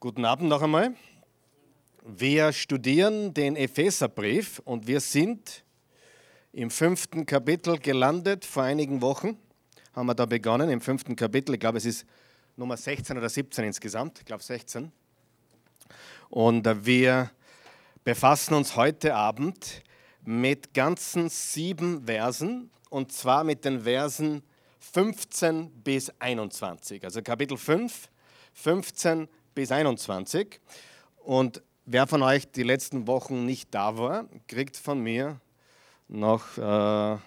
Guten Abend noch einmal. Wir studieren den Epheserbrief und wir sind im fünften Kapitel gelandet. Vor einigen Wochen haben wir da begonnen, im fünften Kapitel. Ich glaube, es ist Nummer 16 oder 17 insgesamt. Ich glaube 16. Und äh, wir befassen uns heute Abend mit ganzen sieben Versen und zwar mit den Versen 15 bis 21. Also Kapitel 5, 15 bis bis 21. Und wer von euch die letzten Wochen nicht da war, kriegt von mir noch äh,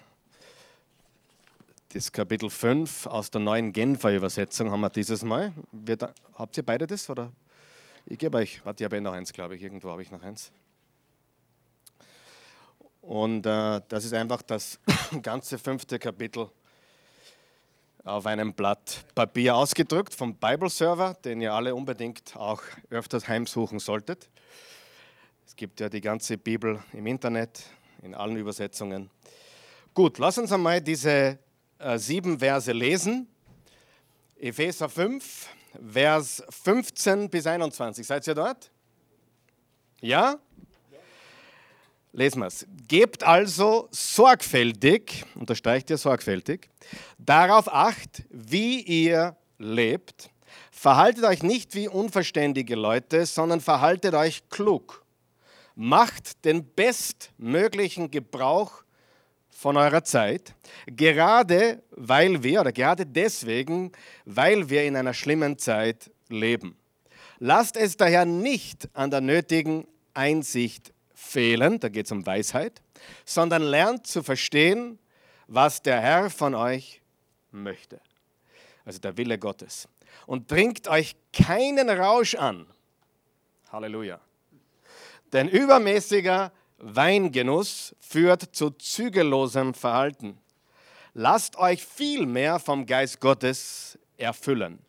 das Kapitel 5 aus der neuen Genfer Übersetzung haben wir dieses Mal. Wir, habt ihr beide das? Oder? Ich gebe euch, warte, ich habe eh noch eins, glaube ich. Irgendwo habe ich noch eins. Und äh, das ist einfach das ganze fünfte Kapitel auf einem Blatt Papier ausgedrückt vom Bible Server, den ihr alle unbedingt auch öfters heimsuchen solltet. Es gibt ja die ganze Bibel im Internet, in allen Übersetzungen. Gut, lass uns einmal diese äh, sieben Verse lesen. Epheser 5, Vers 15 bis 21. Seid ihr dort? Ja? Lesen wir es. Gebt also sorgfältig, unterstreicht ihr sorgfältig, darauf acht, wie ihr lebt. Verhaltet euch nicht wie unverständige Leute, sondern verhaltet euch klug. Macht den bestmöglichen Gebrauch von eurer Zeit, gerade weil wir, oder gerade deswegen, weil wir in einer schlimmen Zeit leben. Lasst es daher nicht an der nötigen Einsicht fehlen, da geht es um Weisheit, sondern lernt zu verstehen, was der Herr von euch möchte. Also der Wille Gottes. Und trinkt euch keinen Rausch an. Halleluja. Denn übermäßiger Weingenuss führt zu zügellosem Verhalten. Lasst euch vielmehr vom Geist Gottes erfüllen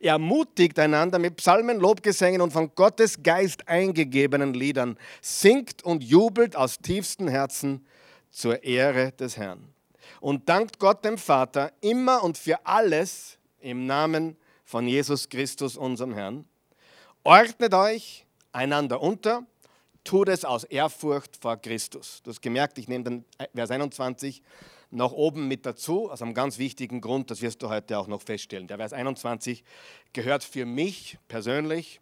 Ermutigt einander mit Psalmen, Lobgesängen und von Gottes Geist eingegebenen Liedern. Singt und jubelt aus tiefstem Herzen zur Ehre des Herrn. Und dankt Gott dem Vater immer und für alles im Namen von Jesus Christus, unserem Herrn. Ordnet euch einander unter, tut es aus Ehrfurcht vor Christus. Du hast gemerkt, ich nehme den Vers 21 nach oben mit dazu, aus einem ganz wichtigen Grund, das wirst du heute auch noch feststellen. Der Vers 21 gehört für mich persönlich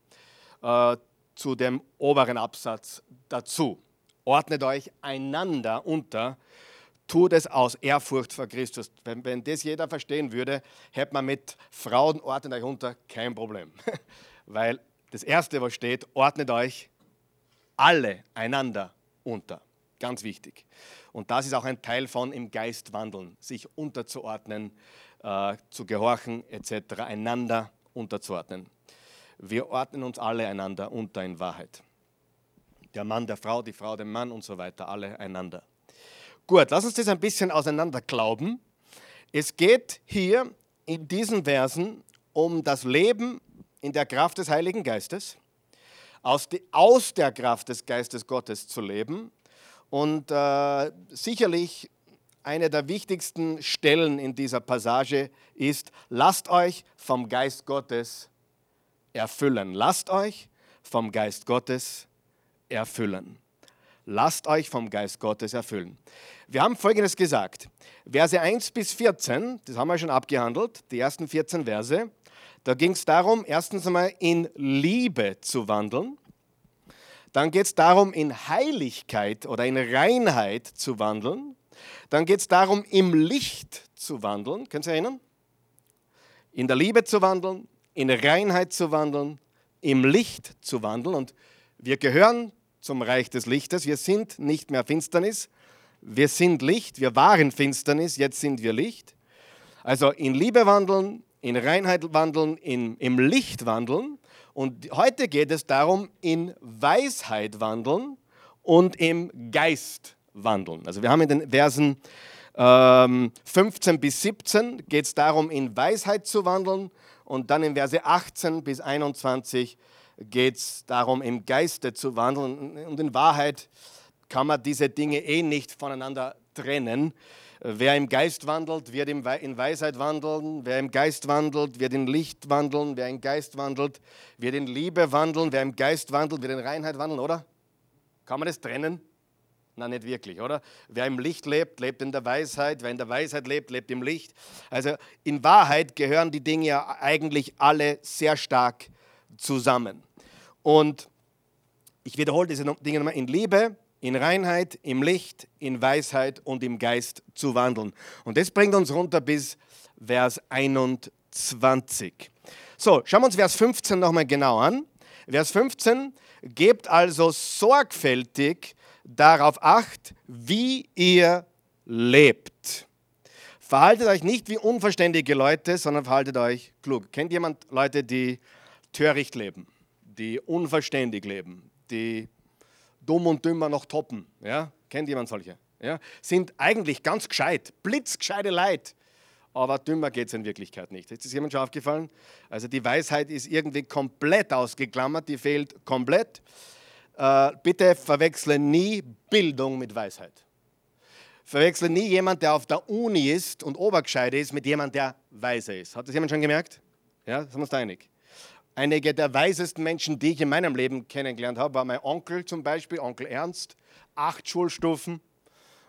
äh, zu dem oberen Absatz dazu. Ordnet euch einander unter, tut es aus Ehrfurcht vor Christus. Wenn, wenn das jeder verstehen würde, hätte man mit Frauen, ordnet euch unter, kein Problem. Weil das Erste, was steht, ordnet euch alle einander unter. Ganz wichtig. Und das ist auch ein Teil von im Geist wandeln, sich unterzuordnen, äh, zu gehorchen etc., einander unterzuordnen. Wir ordnen uns alle einander unter in Wahrheit. Der Mann der Frau, die Frau dem Mann und so weiter, alle einander. Gut, lass uns das ein bisschen auseinander glauben. Es geht hier in diesen Versen um das Leben in der Kraft des Heiligen Geistes, aus, der Kraft des Geistes Gottes zu leben und äh, sicherlich eine der wichtigsten Stellen in dieser Passage ist, lasst euch vom Geist Gottes erfüllen. Lasst euch vom Geist Gottes erfüllen. Lasst euch vom Geist Gottes erfüllen. Wir haben Folgendes gesagt. Verse 1 bis 14, das haben wir schon abgehandelt, die ersten 14 Verse. Da ging es darum, erstens einmal in Liebe zu wandeln. Dann geht es darum, in Heiligkeit oder in Reinheit zu wandeln. Dann geht es darum, im Licht zu wandeln. Können Sie erinnern? In der Liebe zu wandeln, in Reinheit zu wandeln, im Licht zu wandeln. Und wir gehören zum Reich des Lichtes. Wir sind nicht mehr Finsternis. Wir sind Licht. Wir waren Finsternis. Jetzt sind wir Licht. Also in Liebe wandeln, in Reinheit wandeln, in, im Licht wandeln. Und heute geht es darum, in Weisheit wandeln und im Geist wandeln. Also wir haben in den Versen ähm, 15 bis 17 geht es darum, in Weisheit zu wandeln und dann in Verse 18 bis 21 geht es darum, im Geiste zu wandeln. Und in Wahrheit kann man diese Dinge eh nicht voneinander trennen. Wer im Geist wandelt, wird in Weisheit wandeln. Wer im Geist wandelt, wird in Licht wandeln. Wer im Geist wandelt, wird in Liebe wandeln. Wer im Geist wandelt, wird in Reinheit wandeln, oder? Kann man das trennen? Nein, nicht wirklich, oder? Wer im Licht lebt, lebt in der Weisheit. Wer in der Weisheit lebt, lebt im Licht. Also in Wahrheit gehören die Dinge ja eigentlich alle sehr stark zusammen. Und ich wiederhole diese Dinge nochmal. In Liebe, in Reinheit, im Licht, in Weisheit und im Geist zu wandeln. Und das bringt uns runter bis Vers 21. So, schauen wir uns Vers 15 nochmal genau an. Vers 15, gebt also sorgfältig darauf acht, wie ihr lebt. Verhaltet euch nicht wie unverständige Leute, sondern verhaltet euch klug. Kennt jemand Leute, die töricht leben, die unverständig leben, die dumm und dümmer noch toppen? Ja? Kennt jemand solche? Ja? Sind eigentlich ganz gescheit, blitzgescheite Leute, aber dümmer geht es in Wirklichkeit nicht. Ist das jemand schon aufgefallen? Also die Weisheit ist irgendwie komplett ausgeklammert, die fehlt komplett. Äh, bitte verwechsle nie Bildung mit Weisheit. Verwechsle nie jemand, der auf der Uni ist und obergescheit ist, mit jemand, der weise ist. Hat das jemand schon gemerkt? Ja, sind wir uns da einig? Einige der weisesten Menschen, die ich in meinem Leben kennengelernt habe, war mein Onkel zum Beispiel, Onkel Ernst, acht Schulstufen,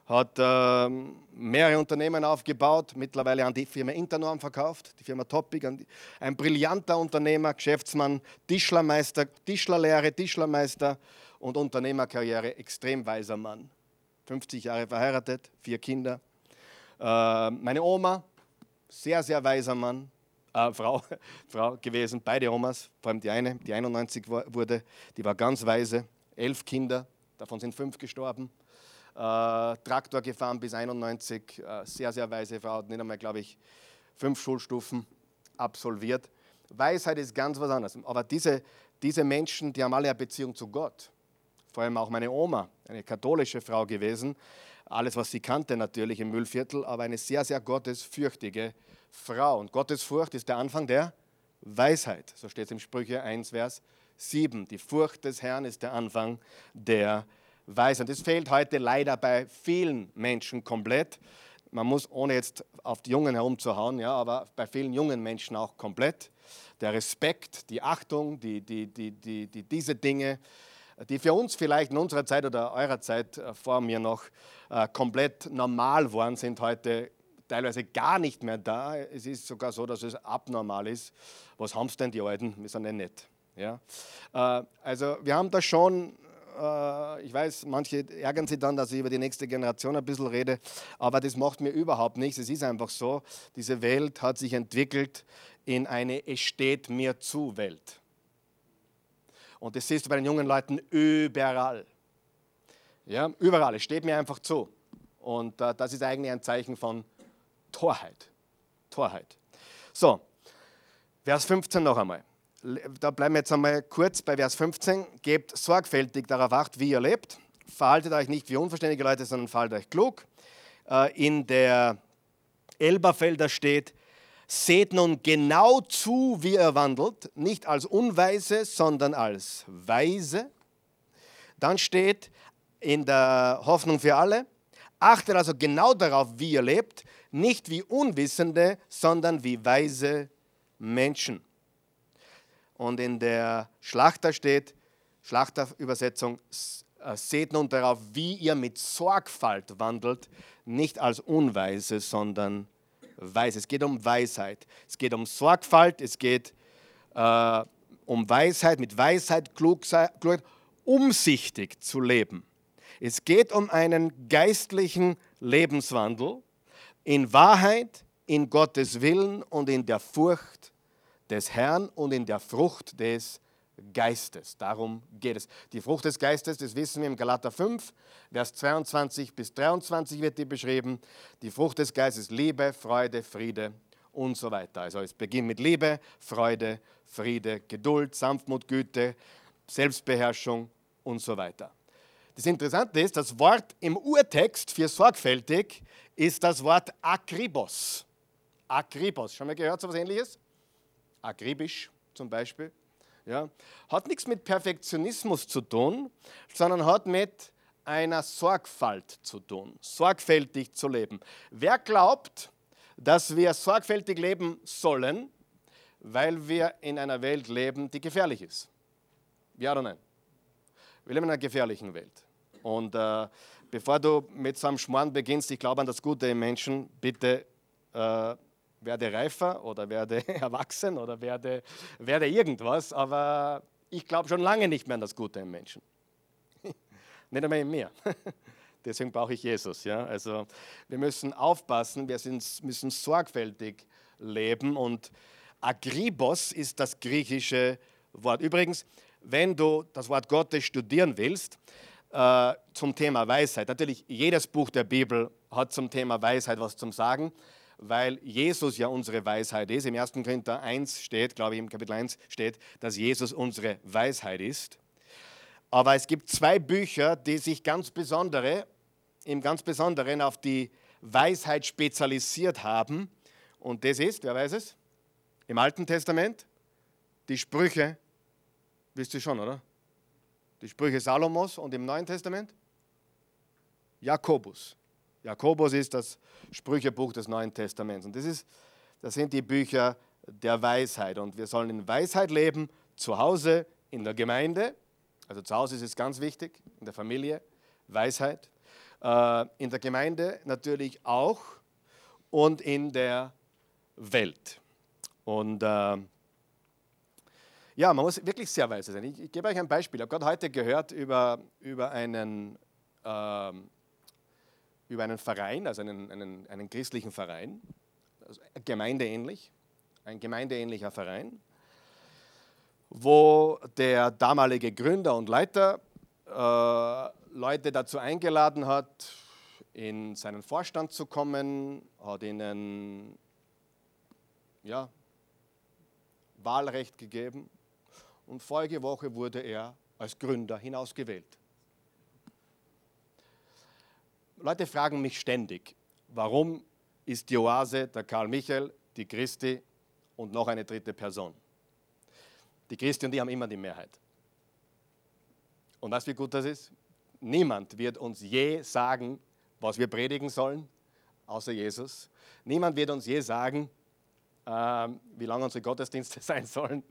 hat äh, mehrere Unternehmen aufgebaut, mittlerweile an die Firma Internorm verkauft, die Firma Topic, ein brillanter Unternehmer, Geschäftsmann, Tischlermeister, Tischlerlehre, Tischlermeister und Unternehmerkarriere, extrem weiser Mann. 50 Jahre verheiratet, vier Kinder. Äh, meine Oma, sehr, sehr weiser Mann, äh, Frau, Frau gewesen, beide Omas, vor allem die eine, die 91 wurde, die war ganz weise, elf Kinder, davon sind fünf gestorben äh, Traktor gefahren bis 91, äh, sehr, sehr weise Frau, hat nicht einmal, glaube ich, fünf Schulstufen absolviert. Weisheit ist ganz was anderes. Aber diese, diese Menschen, die haben alle eine Beziehung zu Gott. Vor allem auch meine Oma, eine katholische Frau gewesen. Alles, was sie kannte natürlich im Müllviertel, aber eine sehr, sehr gottesfürchtige Frau. Und Gottesfurcht ist der Anfang der Weisheit. So steht es im Sprüche 1, Vers 7. Die Furcht des Herrn ist der Anfang der Weisheit das fehlt heute leider bei vielen Menschen komplett. Man muss, ohne jetzt auf die Jungen herumzuhauen, ja, aber bei vielen jungen Menschen auch komplett. Der Respekt, die Achtung, die, die, die, die, die, diese Dinge, die für uns vielleicht in unserer Zeit oder eurer Zeit äh, vor mir noch äh, komplett normal waren, sind heute teilweise gar nicht mehr da. Es ist sogar so, dass es abnormal ist. Was haben es denn die Alten? Wir sind ja nett. Ja? Äh, also wir haben da schon äh, ich weiß, manche ärgern sich dann, dass ich über die nächste Generation ein bisschen rede, aber das macht mir überhaupt nichts. Es ist einfach so, diese Welt hat sich entwickelt in eine Es steht mir zu Welt. Und das siehst du bei den jungen Leuten überall. Ja, überall, es steht mir einfach zu. Und äh, das ist eigentlich ein Zeichen von Torheit. Torheit. So, Vers 15 noch einmal da bleiben wir jetzt einmal kurz bei Vers 15. Gebt sorgfältig darauf acht, wie ihr lebt. Verhaltet euch nicht wie unverständige Leute, sondern verhaltet euch klug. Äh, in der Elberfelder steht, seht nun genau zu, wie ihr wandelt, nicht als Unweise, sondern als Weise. Dann steht in der Hoffnung für alle, achtet also genau darauf, wie ihr lebt, nicht wie Unwissende, sondern wie weise Menschen. Und in der Schlachter steht, Schlachterübersetzung, äh, seht nun darauf, wie ihr mit Sorgfalt wandelt, nicht als Unweise, sondern weise. Es geht um Weisheit. Es geht um Sorgfalt, es geht äh, um Weisheit, mit Weisheit, Klugheit, umsichtig zu leben. Es geht um einen geistlichen Lebenswandel in Wahrheit, in Gottes Willen und in der Furcht des Herrn und in der Frucht des Geistes. Darum geht es. Die Frucht des Geistes, das wissen wir im Galater 5, Vers 22 bis 23 wird die beschrieben. Die Frucht des Geistes, Liebe, Freude, Friede und so weiter. Also es beginnt mit Liebe, Freude, Friede, Geduld, Sanftmut, Güte, Selbstbeherrschung und so weiter. Das Interessante ist, das Wort im Urtext für sorgfältig ist das Wort Akribos. Akribos. Schon mal gehört so etwas ähnliches? akribisch zum Beispiel, ja, hat nichts mit Perfektionismus zu tun, sondern hat mit einer Sorgfalt zu tun, sorgfältig zu leben. Wer glaubt, dass wir sorgfältig leben sollen, weil wir in einer Welt leben, die gefährlich ist? Ja oder nein? Wir leben in einer gefährlichen Welt. Und äh, bevor du mit so einem Schmarrn beginnst, ich glaube an das Gute im Menschen, bitte äh, werde reifer oder werde erwachsen oder werde, werde irgendwas, aber ich glaube schon lange nicht mehr an das Gute im Menschen. nicht einmal in mir. Deswegen brauche ich Jesus. Ja? Also wir müssen aufpassen, wir sind, müssen sorgfältig leben und Agribos ist das griechische Wort. Übrigens, wenn du das Wort Gottes studieren willst, äh, zum Thema Weisheit, natürlich jedes Buch der Bibel hat zum Thema Weisheit was zum Sagen weil Jesus ja unsere Weisheit ist. Im 1. Korinther 1 steht, glaube ich, im Kapitel 1 steht, dass Jesus unsere Weisheit ist. Aber es gibt zwei Bücher, die sich ganz besondere, im ganz Besonderen auf die Weisheit spezialisiert haben. Und das ist, wer weiß es? Im Alten Testament die Sprüche, wisst ihr schon, oder? Die Sprüche Salomos und im Neuen Testament Jakobus. Jakobus ist das Sprüchebuch des Neuen Testaments. Und das, ist, das sind die Bücher der Weisheit. Und wir sollen in Weisheit leben, zu Hause, in der Gemeinde. Also zu Hause ist es ganz wichtig, in der Familie, Weisheit. Äh, in der Gemeinde natürlich auch und in der Welt. Und äh, ja, man muss wirklich sehr weise sein. Ich, ich gebe euch ein Beispiel. Ich habe gerade heute gehört über, über einen äh, über einen Verein, also einen, einen, einen christlichen Verein, also gemeindeähnlich, ein gemeindeähnlicher Verein, wo der damalige Gründer und Leiter äh, Leute dazu eingeladen hat, in seinen Vorstand zu kommen, hat ihnen ja, Wahlrecht gegeben und vorige Woche wurde er als Gründer hinausgewählt. Leute fragen mich ständig, warum ist die Oase der Karl Michael, die Christi und noch eine dritte Person? Die Christi und die haben immer die Mehrheit. Und weißt du, wie gut das ist? Niemand wird uns je sagen, was wir predigen sollen, außer Jesus. Niemand wird uns je sagen, äh, wie lange unsere Gottesdienste sein sollen.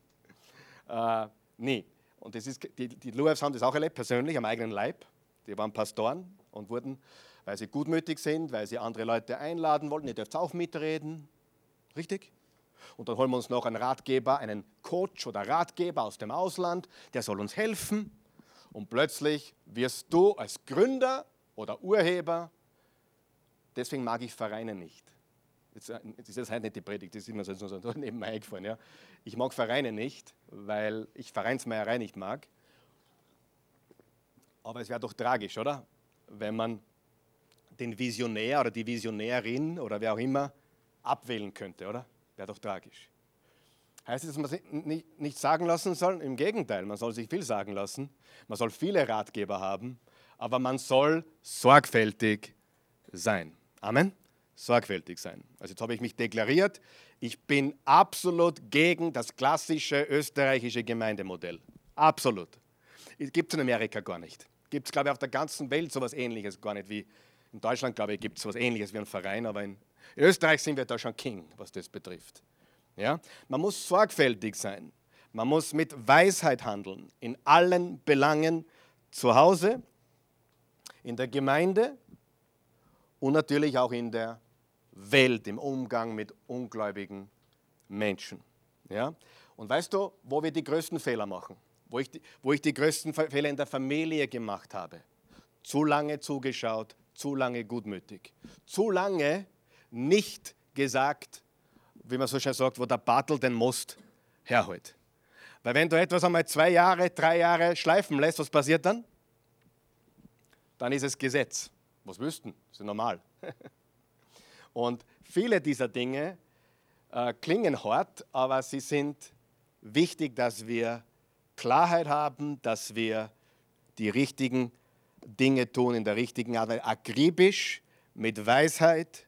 Äh, nie. Und das ist, die, die Luevs haben das auch erlebt, persönlich, am eigenen Leib. Die waren Pastoren und wurden weil sie gutmütig sind, weil sie andere Leute einladen wollen. Ihr dürft auch mitreden. Richtig? Und dann holen wir uns noch einen Ratgeber, einen Coach oder Ratgeber aus dem Ausland, der soll uns helfen. Und plötzlich wirst du als Gründer oder Urheber, deswegen mag ich Vereine nicht. Jetzt, ist das halt nicht die Predigt, das ist immer so, so nebenbei eingefallen. Ja. Ich mag Vereine nicht, weil ich Vereinsmeierei nicht mag. Aber es wäre doch tragisch, oder? Wenn man den Visionär oder die Visionärin oder wer auch immer abwählen könnte, oder? Wäre doch tragisch. Heißt das, dass man sich nicht sagen lassen soll? Im Gegenteil, man soll sich viel sagen lassen. Man soll viele Ratgeber haben, aber man soll sorgfältig sein. Amen? Sorgfältig sein. Also jetzt habe ich mich deklariert, ich bin absolut gegen das klassische österreichische Gemeindemodell. Absolut. Gibt es in Amerika gar nicht. Gibt es, glaube ich, auf der ganzen Welt so etwas Ähnliches gar nicht wie in Deutschland, glaube ich, gibt es so etwas Ähnliches wie ein Verein, aber in Österreich sind wir da schon King, was das betrifft. Ja? Man muss sorgfältig sein. Man muss mit Weisheit handeln, in allen Belangen zu Hause, in der Gemeinde und natürlich auch in der Welt, im Umgang mit ungläubigen Menschen. Ja? Und weißt du, wo wir die größten Fehler machen? Wo ich, wo ich die größten Fehler in der Familie gemacht habe? Zu lange zugeschaut, zu lange gutmütig, zu lange nicht gesagt, wie man so schön sagt, wo der Bartel den Most herholt. Weil wenn du etwas einmal zwei Jahre, drei Jahre schleifen lässt, was passiert dann? Dann ist es Gesetz. Was wüssten? Ist normal. Und viele dieser Dinge äh, klingen hart, aber sie sind wichtig, dass wir Klarheit haben, dass wir die richtigen Dinge tun in der richtigen Art, akribisch, mit Weisheit.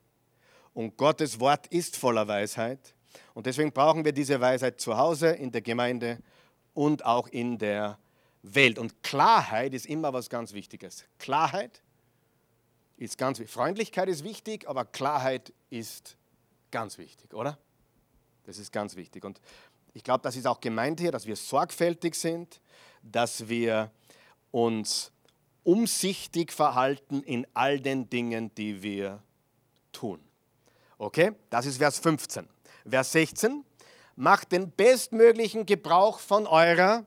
Und Gottes Wort ist voller Weisheit. Und deswegen brauchen wir diese Weisheit zu Hause, in der Gemeinde und auch in der Welt. Und Klarheit ist immer was ganz Wichtiges. Klarheit ist ganz wichtig. Freundlichkeit ist wichtig, aber Klarheit ist ganz wichtig, oder? Das ist ganz wichtig. Und ich glaube, das ist auch gemeint hier, dass wir sorgfältig sind, dass wir uns umsichtig verhalten in all den Dingen, die wir tun. Okay, das ist Vers 15. Vers 16, macht den bestmöglichen Gebrauch von eurer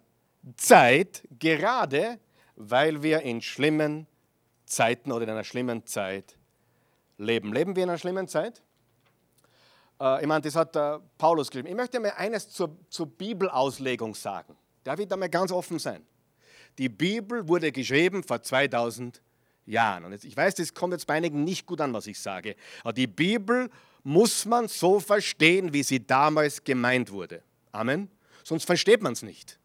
Zeit, gerade weil wir in schlimmen Zeiten oder in einer schlimmen Zeit leben. Leben wir in einer schlimmen Zeit? Äh, ich meine, das hat äh, Paulus geschrieben. Ich möchte mal eines zur, zur Bibelauslegung sagen. Darf ich da mal ganz offen sein? Die Bibel wurde geschrieben vor 2000 Jahren. Und jetzt, ich weiß, das kommt jetzt bei einigen nicht gut an, was ich sage. Aber die Bibel muss man so verstehen, wie sie damals gemeint wurde. Amen. Sonst versteht man es nicht.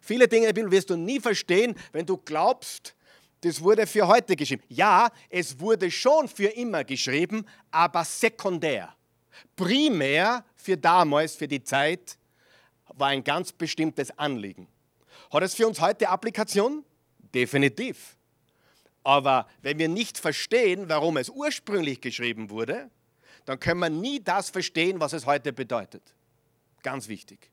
Viele Dinge in der Bibel wirst du nie verstehen, wenn du glaubst, das wurde für heute geschrieben. Ja, es wurde schon für immer geschrieben, aber sekundär. Primär für damals, für die Zeit, war ein ganz bestimmtes Anliegen. Hat es für uns heute Applikation? Definitiv. Aber wenn wir nicht verstehen, warum es ursprünglich geschrieben wurde, dann können wir nie das verstehen, was es heute bedeutet. Ganz wichtig.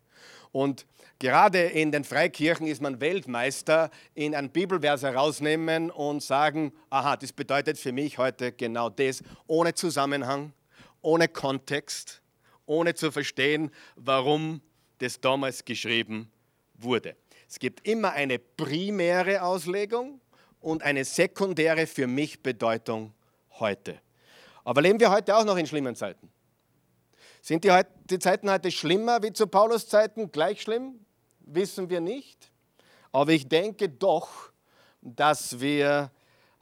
Und gerade in den Freikirchen ist man Weltmeister in einen Bibelvers herausnehmen und sagen, aha, das bedeutet für mich heute genau das, ohne Zusammenhang, ohne Kontext, ohne zu verstehen, warum das damals geschrieben wurde. Es gibt immer eine primäre Auslegung und eine sekundäre für mich Bedeutung heute. Aber leben wir heute auch noch in schlimmen Zeiten? Sind die, die Zeiten heute schlimmer wie zu Paulus Zeiten? Gleich schlimm? Wissen wir nicht. Aber ich denke doch, dass wir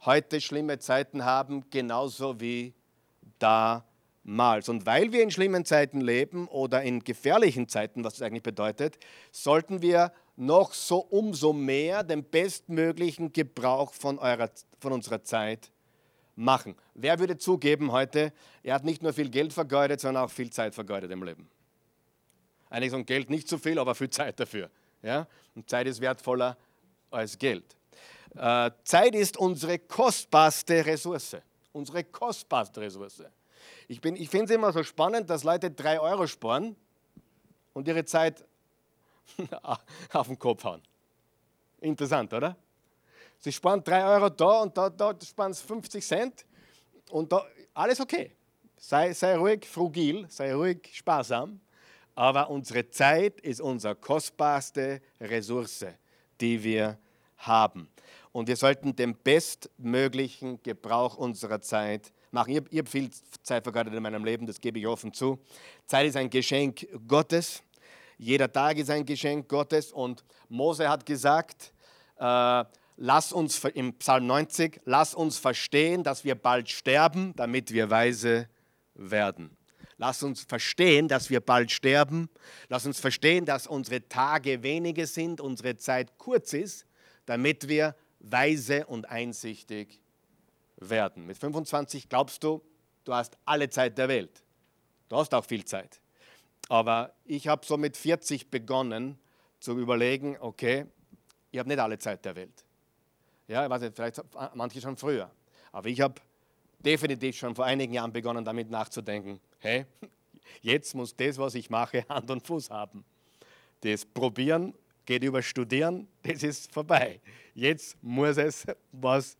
heute schlimme Zeiten haben, genauso wie damals. Und weil wir in schlimmen Zeiten leben oder in gefährlichen Zeiten, was das eigentlich bedeutet, sollten wir noch so umso mehr den bestmöglichen Gebrauch von, eurer, von unserer Zeit machen. Wer würde zugeben heute, er hat nicht nur viel Geld vergeudet, sondern auch viel Zeit vergeudet im Leben? Einige sagen Geld nicht so viel, aber viel Zeit dafür. Ja? Und Zeit ist wertvoller als Geld. Äh, Zeit ist unsere kostbarste Ressource. Unsere kostbarste Ressource. Ich, ich finde es immer so spannend, dass Leute drei Euro sparen und ihre Zeit auf den Kopf hauen. Interessant, oder? Sie sparen 3 Euro da und da, da sparen sie 50 Cent und da, alles okay. Sei, sei ruhig frugil, sei ruhig sparsam, aber unsere Zeit ist unsere kostbarste Ressource, die wir haben. Und wir sollten den bestmöglichen Gebrauch unserer Zeit machen. Ich habe hab viel Zeit vergeudet in meinem Leben, das gebe ich offen zu. Zeit ist ein Geschenk Gottes. Jeder Tag ist ein Geschenk Gottes. Und Mose hat gesagt, äh, lass uns im Psalm 90, lass uns verstehen, dass wir bald sterben, damit wir weise werden. Lass uns verstehen, dass wir bald sterben. Lass uns verstehen, dass unsere Tage wenige sind, unsere Zeit kurz ist, damit wir weise und einsichtig werden. Mit 25 glaubst du, du hast alle Zeit der Welt. Du hast auch viel Zeit. Aber ich habe so mit 40 begonnen zu überlegen, okay, ich habe nicht alle Zeit der Welt. Ja, ich weiß nicht, vielleicht manche schon früher. Aber ich habe definitiv schon vor einigen Jahren begonnen, damit nachzudenken. Hey, jetzt muss das, was ich mache, Hand und Fuß haben. Das Probieren geht über Studieren, das ist vorbei. Jetzt muss es was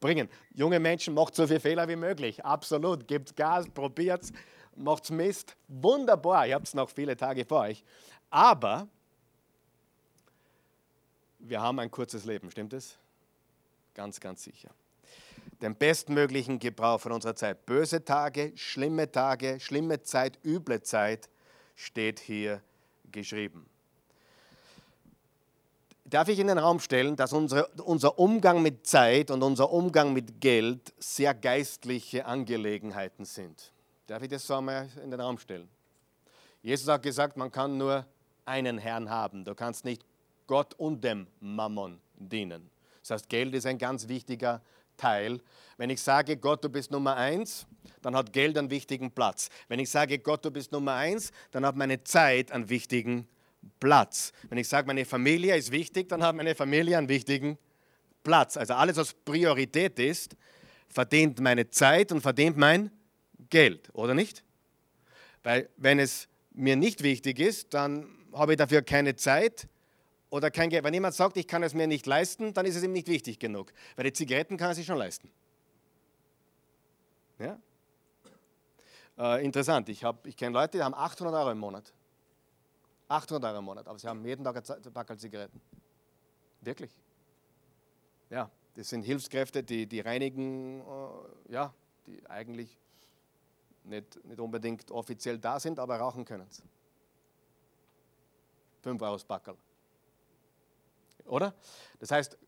bringen. Junge Menschen, macht so viele Fehler wie möglich. Absolut. Gebt Gas, probiert es, macht Mist. Wunderbar, ihr habt noch viele Tage vor euch. Aber wir haben ein kurzes Leben, stimmt es? Ganz, ganz sicher. Den bestmöglichen Gebrauch von unserer Zeit. Böse Tage, schlimme Tage, schlimme Zeit, üble Zeit steht hier geschrieben. Darf ich in den Raum stellen, dass unsere, unser Umgang mit Zeit und unser Umgang mit Geld sehr geistliche Angelegenheiten sind? Darf ich das so einmal in den Raum stellen? Jesus hat gesagt, man kann nur einen Herrn haben. Du kannst nicht Gott und dem Mammon dienen. Das heißt, Geld ist ein ganz wichtiger Teil. Wenn ich sage, Gott, du bist Nummer eins, dann hat Geld einen wichtigen Platz. Wenn ich sage, Gott, du bist Nummer eins, dann hat meine Zeit einen wichtigen Platz. Wenn ich sage, meine Familie ist wichtig, dann hat meine Familie einen wichtigen Platz. Also alles, was Priorität ist, verdient meine Zeit und verdient mein Geld, oder nicht? Weil wenn es mir nicht wichtig ist, dann habe ich dafür keine Zeit oder kein Geld. Wenn jemand sagt, ich kann es mir nicht leisten, dann ist es ihm nicht wichtig genug. Weil die Zigaretten kann er sich schon leisten. Ja? Äh, interessant, ich, ich kenne Leute, die haben 800 Euro im Monat. 800 Euro im Monat, aber sie haben jeden Tag ein Packel Zigaretten. Wirklich. Ja, das sind Hilfskräfte, die, die reinigen, äh, ja, die eigentlich nicht, nicht unbedingt offiziell da sind, aber rauchen können. 5 Euro das Packel. Oder? Das heißt,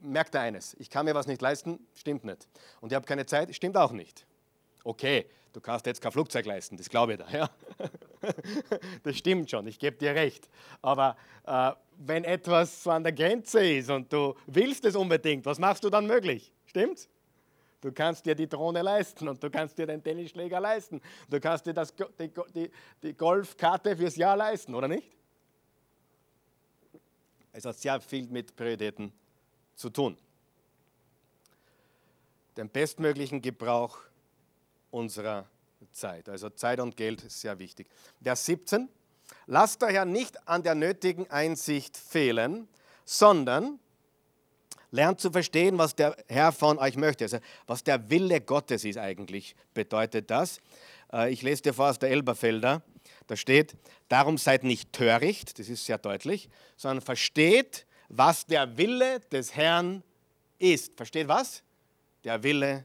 merkt er eines, ich kann mir was nicht leisten, stimmt nicht. Und ich habe keine Zeit, stimmt auch nicht. Okay, du kannst jetzt kein Flugzeug leisten, das glaube ich da. Ja? Das stimmt schon, ich gebe dir recht. Aber äh, wenn etwas so an der Grenze ist und du willst es unbedingt, was machst du dann möglich? Stimmt's? Du kannst dir die Drohne leisten und du kannst dir den Tennisschläger leisten. Du kannst dir das, die, die, die Golfkarte fürs Jahr leisten, oder nicht? Es hat sehr viel mit Prioritäten zu tun. Den bestmöglichen Gebrauch unserer Zeit. Also Zeit und Geld ist sehr wichtig. Vers 17. Lasst daher nicht an der nötigen Einsicht fehlen, sondern lernt zu verstehen, was der Herr von euch möchte. Also was der Wille Gottes ist eigentlich, bedeutet das. Äh, ich lese dir vor aus der Elberfelder. Da steht, darum seid nicht töricht, das ist sehr deutlich, sondern versteht, was der Wille des Herrn ist. Versteht was? Der Wille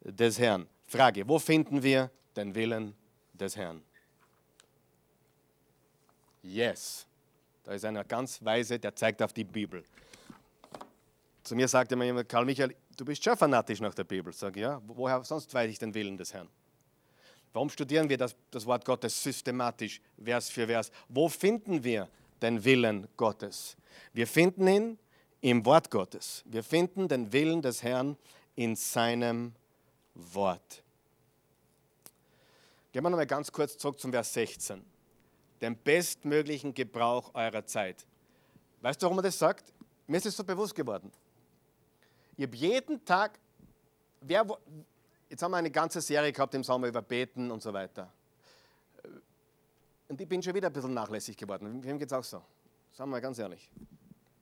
des Herrn. Frage, wo finden wir den Willen des Herrn? Yes. Da ist einer ganz weise, der zeigt auf die Bibel. Zu mir sagte immer jemand, Karl Michael, du bist schon fanatisch nach der Bibel. Sag ich, ja, woher sonst weiß ich den Willen des Herrn? Warum studieren wir das, das Wort Gottes systematisch, Vers für Vers? Wo finden wir den Willen Gottes? Wir finden ihn im Wort Gottes. Wir finden den Willen des Herrn in seinem Wort. Gehen wir nochmal ganz kurz zurück zum Vers 16. Den bestmöglichen Gebrauch eurer Zeit. Weißt du, warum er das sagt? Mir ist es so bewusst geworden. Ich habe jeden Tag, wer, Jetzt haben wir eine ganze Serie gehabt im Sommer über Beten und so weiter. Und ich bin schon wieder ein bisschen nachlässig geworden. Wem geht es auch so? Sagen wir mal ganz ehrlich. Ein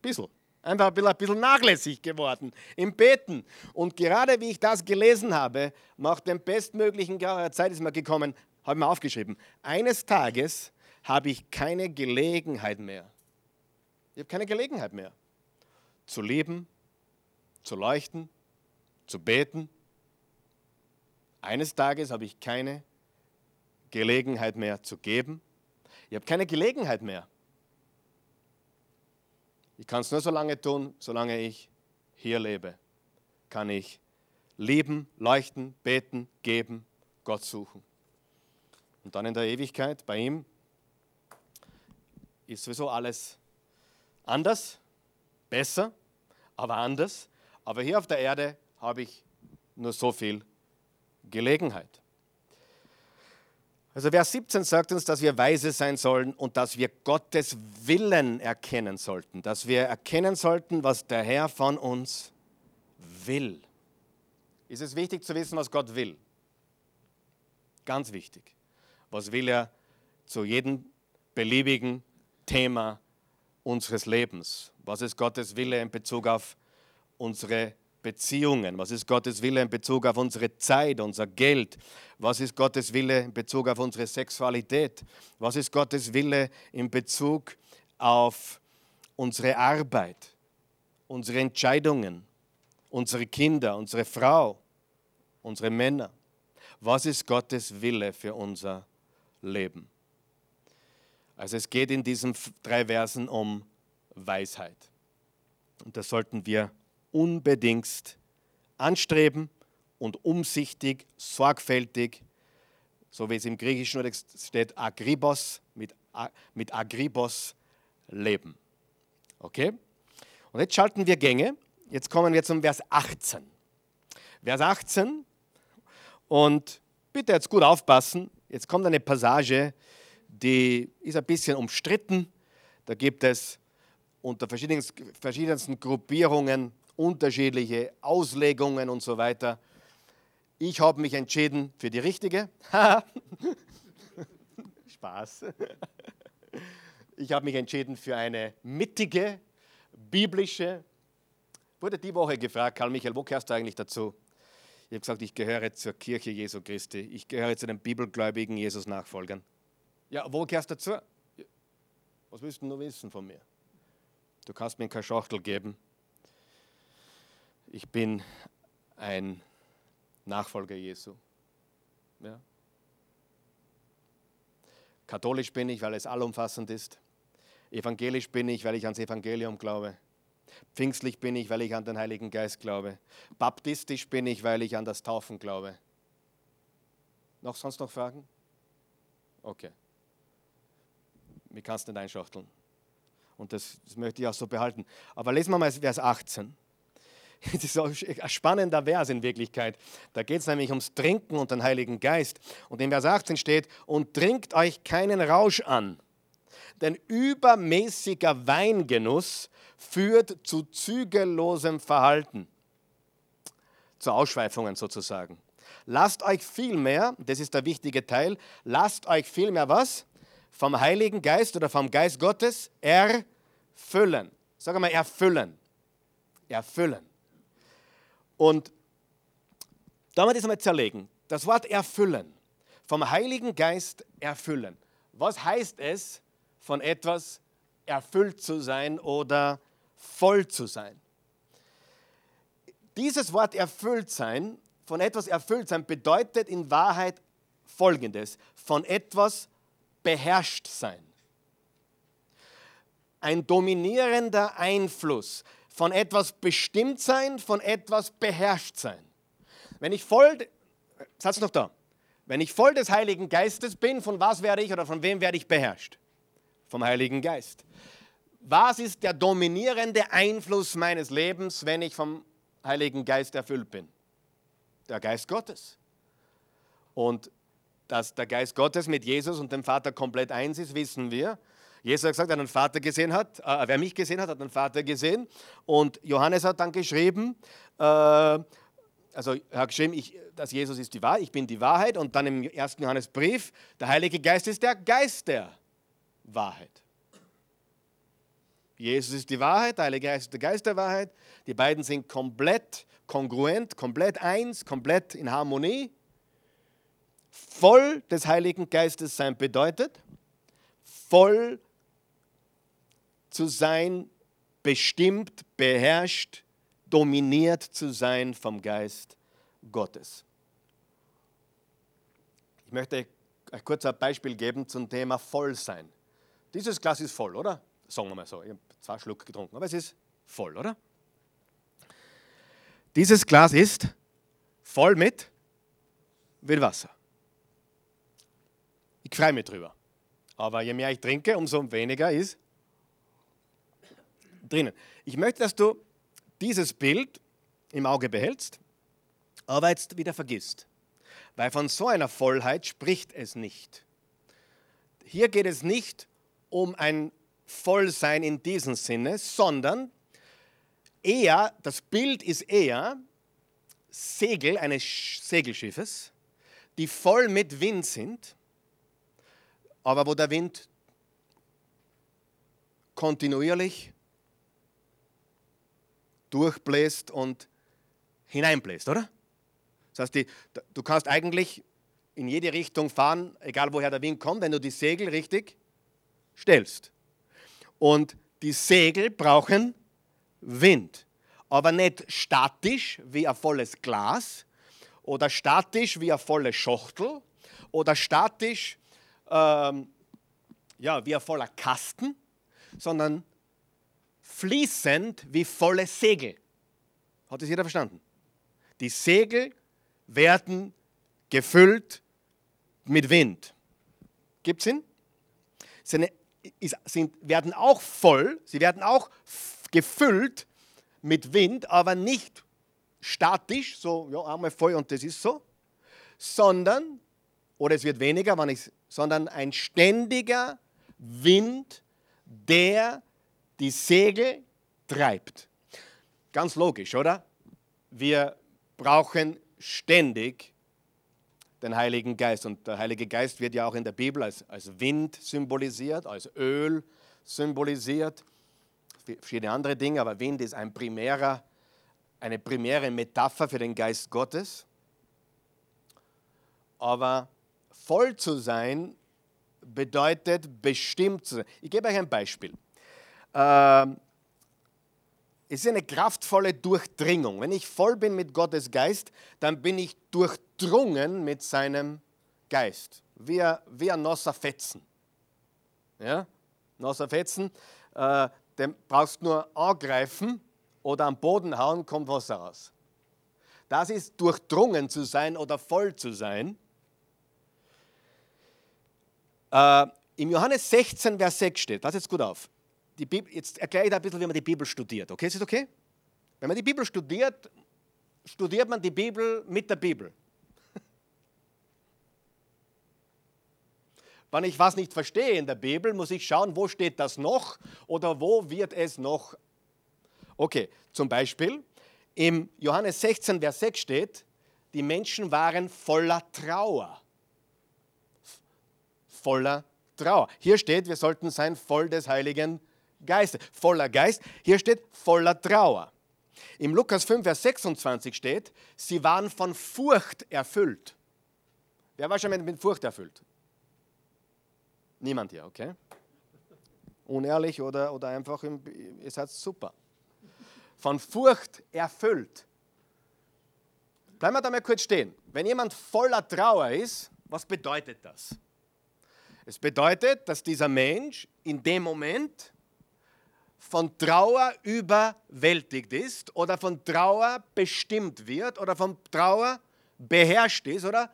bisschen. Einfach ein bisschen, nachlässig geworden im Beten. Und gerade wie ich das gelesen habe, macht den bestmöglichen Zeit ist mir gekommen, habe ich mir aufgeschrieben. Eines Tages habe ich keine Gelegenheit mehr. Ich habe keine Gelegenheit mehr. Zu leben, zu leuchten, zu beten, eines Tages habe ich keine Gelegenheit mehr zu geben. Ich habe keine Gelegenheit mehr. Ich kann es nur so lange tun, solange ich hier lebe. Kann ich lieben, leuchten, beten, geben, Gott suchen. Und dann in der Ewigkeit bei ihm ist sowieso alles anders, besser, aber anders. Aber hier auf der Erde habe ich nur so viel Gelegenheit. Also Vers 17 sagt uns, dass wir weise sein sollen und dass wir Gottes Willen erkennen sollten, dass wir erkennen sollten, was der Herr von uns will. Ist es wichtig zu wissen, was Gott will? Ganz wichtig. Was will er zu jedem beliebigen Thema unseres Lebens? Was ist Gottes Wille in Bezug auf unsere Beziehungen? Was ist Gottes Wille in Bezug auf unsere Zeit, unser Geld? Was ist Gottes Wille in Bezug auf unsere Sexualität? Was ist Gottes Wille in Bezug auf unsere Arbeit, unsere Entscheidungen, unsere Kinder, unsere Frau, unsere Männer? Was ist Gottes Wille für unser Leben? Also es geht in diesen drei Versen um Weisheit. Und das sollten wir unbedingt anstreben und umsichtig, sorgfältig, so wie es im Griechischen steht, agribos, mit, mit agribos leben. Okay? Und jetzt schalten wir Gänge. Jetzt kommen wir zum Vers 18. Vers 18. Und bitte jetzt gut aufpassen. Jetzt kommt eine Passage, die ist ein bisschen umstritten, Da gibt es unter verschiedensten Gruppierungen unterschiedliche Auslegungen und so weiter. Ich habe mich entschieden für die richtige. Spaß. Ich habe mich entschieden für eine mittige, biblische. Wurde die Woche gefragt, Karl Michael, wo gehörst du eigentlich dazu? Ich habe gesagt, ich gehöre zur Kirche Jesu Christi. Ich gehöre zu den bibelgläubigen Jesus-Nachfolgern. Ja, wo gehörst du dazu? Was willst du nur wissen von mir? Du kannst mir keine Schachtel geben. Ich bin ein Nachfolger Jesu. Ja. Katholisch bin ich, weil es allumfassend ist. Evangelisch bin ich, weil ich ans Evangelium glaube. Pfingstlich bin ich, weil ich an den Heiligen Geist glaube. Baptistisch bin ich, weil ich an das Taufen glaube. Noch sonst noch Fragen? Okay. Mir kannst nicht einschachteln. Und das, das möchte ich auch so behalten. Aber lesen wir mal Vers 18. Das ist ein spannender Vers in Wirklichkeit. Da geht es nämlich ums Trinken und den Heiligen Geist. Und in Vers 18 steht, und trinkt euch keinen Rausch an, denn übermäßiger Weingenuss führt zu zügellosem Verhalten, zu Ausschweifungen sozusagen. Lasst euch vielmehr, das ist der wichtige Teil, lasst euch vielmehr was? Vom Heiligen Geist oder vom Geist Gottes erfüllen. Sag mal, erfüllen. Erfüllen. Und da wir das einmal zerlegen. Das Wort erfüllen. Vom Heiligen Geist erfüllen. Was heißt es, von etwas erfüllt zu sein oder voll zu sein? Dieses Wort erfüllt sein, von etwas erfüllt sein, bedeutet in Wahrheit folgendes: von etwas beherrscht sein. Ein dominierender Einfluss, von etwas bestimmt sein, von etwas beherrscht sein. Wenn ich voll, Satz noch da, wenn ich voll des Heiligen Geistes bin, von was werde ich oder von wem werde ich beherrscht? Vom Heiligen Geist. Was ist der dominierende Einfluss meines Lebens, wenn ich vom Heiligen Geist erfüllt bin? Der Geist Gottes. Und dass der Geist Gottes mit Jesus und dem Vater komplett eins ist, wissen wir. Jesus hat gesagt, einen Vater gesehen hat, äh, wer mich gesehen hat, hat einen Vater gesehen. Und Johannes hat dann geschrieben, äh, also er hat geschrieben, ich, dass Jesus ist die Wahrheit, ich bin die Wahrheit. Und dann im ersten Johannesbrief, der Heilige Geist ist der Geist der Wahrheit. Jesus ist die Wahrheit, der Heilige Geist ist der Geist der Wahrheit. Die beiden sind komplett kongruent, komplett eins, komplett in Harmonie. Voll des Heiligen Geistes sein bedeutet, voll zu sein, bestimmt, beherrscht, dominiert zu sein vom Geist Gottes. Ich möchte ein kurzes Beispiel geben zum Thema Vollsein. Dieses Glas ist voll, oder? Sagen wir mal so. Ich habe zwei Schluck getrunken, aber es ist voll, oder? Dieses Glas ist voll mit, mit Wasser. Ich freue mich drüber. Aber je mehr ich trinke, umso weniger ist drinnen. Ich möchte, dass du dieses Bild im Auge behältst, aber jetzt wieder vergisst. Weil von so einer Vollheit spricht es nicht. Hier geht es nicht um ein Vollsein in diesem Sinne, sondern eher, das Bild ist eher Segel eines Segelschiffes, die voll mit Wind sind, aber wo der Wind kontinuierlich durchbläst und hineinbläst, oder? Das heißt, die, du kannst eigentlich in jede Richtung fahren, egal woher der Wind kommt, wenn du die Segel richtig stellst. Und die Segel brauchen Wind, aber nicht statisch wie ein volles Glas oder statisch wie eine volle Schachtel oder statisch ähm, ja, wie ein voller Kasten, sondern fließend wie volle Segel. Hat das jeder verstanden? Die Segel werden gefüllt mit Wind. Gibt es Sinn? Sie sind, werden auch voll, sie werden auch gefüllt mit Wind, aber nicht statisch, so ja, einmal voll und das ist so, sondern, oder es wird weniger, wenn ich, sondern ein ständiger Wind, der die Segel treibt. Ganz logisch, oder? Wir brauchen ständig den Heiligen Geist. Und der Heilige Geist wird ja auch in der Bibel als, als Wind symbolisiert, als Öl symbolisiert, verschiedene andere Dinge, aber Wind ist ein primärer, eine primäre Metapher für den Geist Gottes. Aber voll zu sein bedeutet bestimmt zu sein. Ich gebe euch ein Beispiel. Es ist eine kraftvolle Durchdringung. Wenn ich voll bin mit Gottes Geist, dann bin ich durchdrungen mit seinem Geist. Wie, wie ein nasser Fetzen. Ja? Nasser Fetzen, äh, den brauchst nur angreifen oder am Boden hauen, kommt Wasser raus. Das ist durchdrungen zu sein oder voll zu sein. Äh, Im Johannes 16, Vers 6 steht, pass jetzt gut auf. Die Bibel, jetzt erkläre ich ein bisschen, wie man die Bibel studiert. Okay, ist das okay? Wenn man die Bibel studiert, studiert man die Bibel mit der Bibel. Wenn ich was nicht verstehe in der Bibel, muss ich schauen, wo steht das noch oder wo wird es noch. Okay, zum Beispiel im Johannes 16, Vers 6 steht, die Menschen waren voller Trauer voller Trauer. Hier steht, wir sollten sein voll des Heiligen Geistes. Voller Geist. Hier steht voller Trauer. Im Lukas 5, Vers 26 steht, sie waren von Furcht erfüllt. Wer war schon mit Furcht erfüllt? Niemand hier, okay? Unehrlich oder, oder einfach, im, ihr seid super. Von Furcht erfüllt. Bleiben wir da mal kurz stehen. Wenn jemand voller Trauer ist, was bedeutet das? Es bedeutet, dass dieser Mensch in dem Moment von Trauer überwältigt ist oder von Trauer bestimmt wird oder von Trauer beherrscht ist oder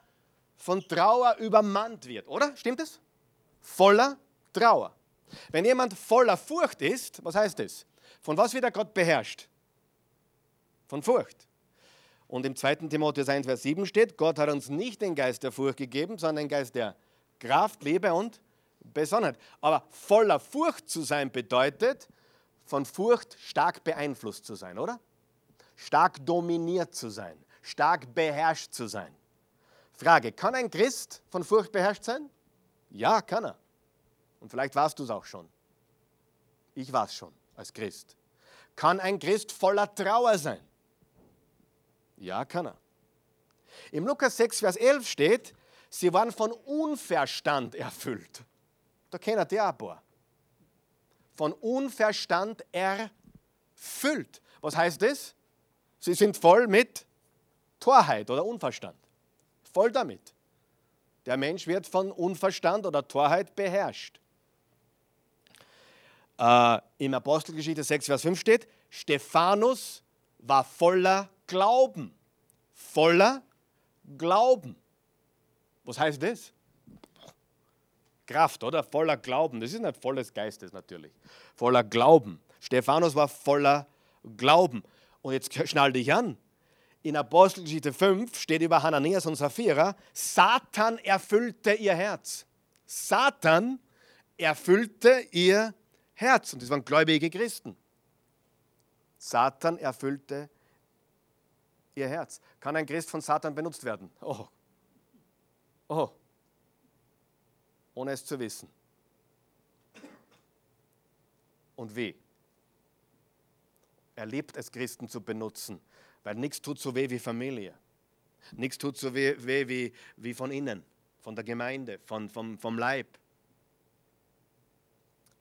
von Trauer übermannt wird, oder? Stimmt es? Voller Trauer. Wenn jemand voller Furcht ist, was heißt das? Von was wird er Gott beherrscht? Von Furcht. Und im 2. Timotheus 1, Vers 7 steht, Gott hat uns nicht den Geist der Furcht gegeben, sondern den Geist der Kraft, Liebe und Besonnenheit. Aber voller Furcht zu sein bedeutet, von Furcht stark beeinflusst zu sein, oder? Stark dominiert zu sein, stark beherrscht zu sein. Frage, kann ein Christ von Furcht beherrscht sein? Ja, kann er. Und vielleicht warst du es auch schon. Ich war es schon als Christ. Kann ein Christ voller Trauer sein? Ja, kann er. Im Lukas 6, Vers 11 steht, Sie waren von Unverstand erfüllt. Da kennt ihr ein paar. Von Unverstand erfüllt. Was heißt das? Sie sind voll mit Torheit oder Unverstand. Voll damit. Der Mensch wird von Unverstand oder Torheit beherrscht. Äh, Im Apostelgeschichte 6, Vers 5 steht, Stephanus war voller Glauben. Voller Glauben. Was heißt das? Kraft, oder? Voller Glauben. Das ist nicht volles Geistes natürlich. Voller Glauben. Stephanus war voller Glauben. Und jetzt schnall dich an. In Apostelgeschichte 5 steht über Hananias und Sapphira, Satan erfüllte ihr Herz. Satan erfüllte ihr Herz. Und das waren gläubige Christen. Satan erfüllte ihr Herz. Kann ein Christ von Satan benutzt werden? Oh, Oh, ohne es zu wissen. Und wie? Er liebt es, Christen zu benutzen, weil nichts tut so weh wie Familie. Nichts tut so weh, weh wie, wie von innen, von der Gemeinde, von, vom, vom Leib.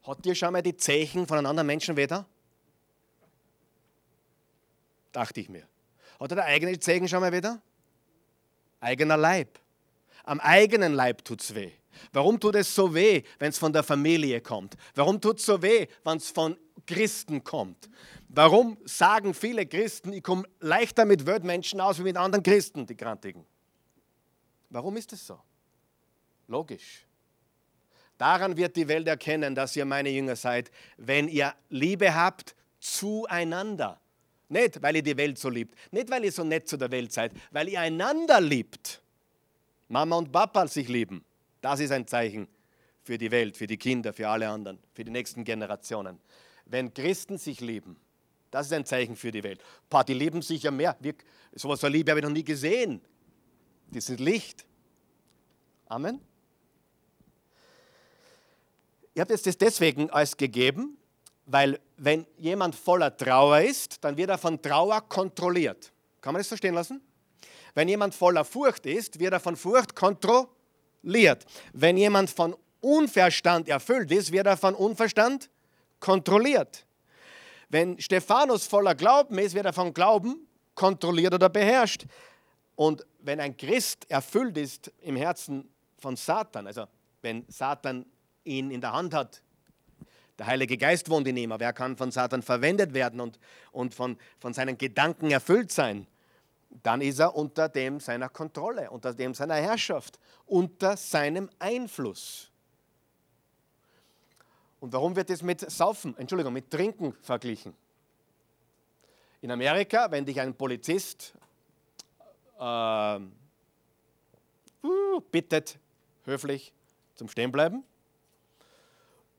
Hat dir schon mal die Zeichen von einem anderen Menschen weder? Dachte ich mir. Hat er der eigene Zeichen schon mal wieder? Eigener Leib. Am eigenen Leib tut es weh. Warum tut es so weh, wenn es von der Familie kommt? Warum tut es so weh, wenn es von Christen kommt? Warum sagen viele Christen, ich komme leichter mit Weltmenschen aus wie mit anderen Christen, die Krantigen? Warum ist es so? Logisch. Daran wird die Welt erkennen, dass ihr meine Jünger seid, wenn ihr Liebe habt zueinander. Nicht, weil ihr die Welt so liebt, nicht, weil ihr so nett zu der Welt seid, weil ihr einander liebt. Mama und Papa sich lieben. Das ist ein Zeichen für die Welt, für die Kinder, für alle anderen, für die nächsten Generationen. Wenn Christen sich lieben, das ist ein Zeichen für die Welt. Boah, die lieben sich ja mehr. Wir, sowas von Liebe habe ich noch nie gesehen. Die sind Licht. Amen. Ich habe das deswegen als gegeben, weil wenn jemand voller Trauer ist, dann wird er von Trauer kontrolliert. Kann man das verstehen lassen? Wenn jemand voller Furcht ist, wird er von Furcht kontrolliert. Wenn jemand von Unverstand erfüllt ist, wird er von Unverstand kontrolliert. Wenn Stephanus voller Glauben ist, wird er von Glauben kontrolliert oder beherrscht. Und wenn ein Christ erfüllt ist im Herzen von Satan, also wenn Satan ihn in der Hand hat, der Heilige Geist wohnt in ihm, aber er kann von Satan verwendet werden und, und von, von seinen Gedanken erfüllt sein, dann ist er unter dem seiner Kontrolle, unter dem seiner Herrschaft, unter seinem Einfluss. Und warum wird das mit Saufen, Entschuldigung, mit Trinken verglichen? In Amerika, wenn dich ein Polizist äh, uh, bittet, höflich zum Stehenbleiben,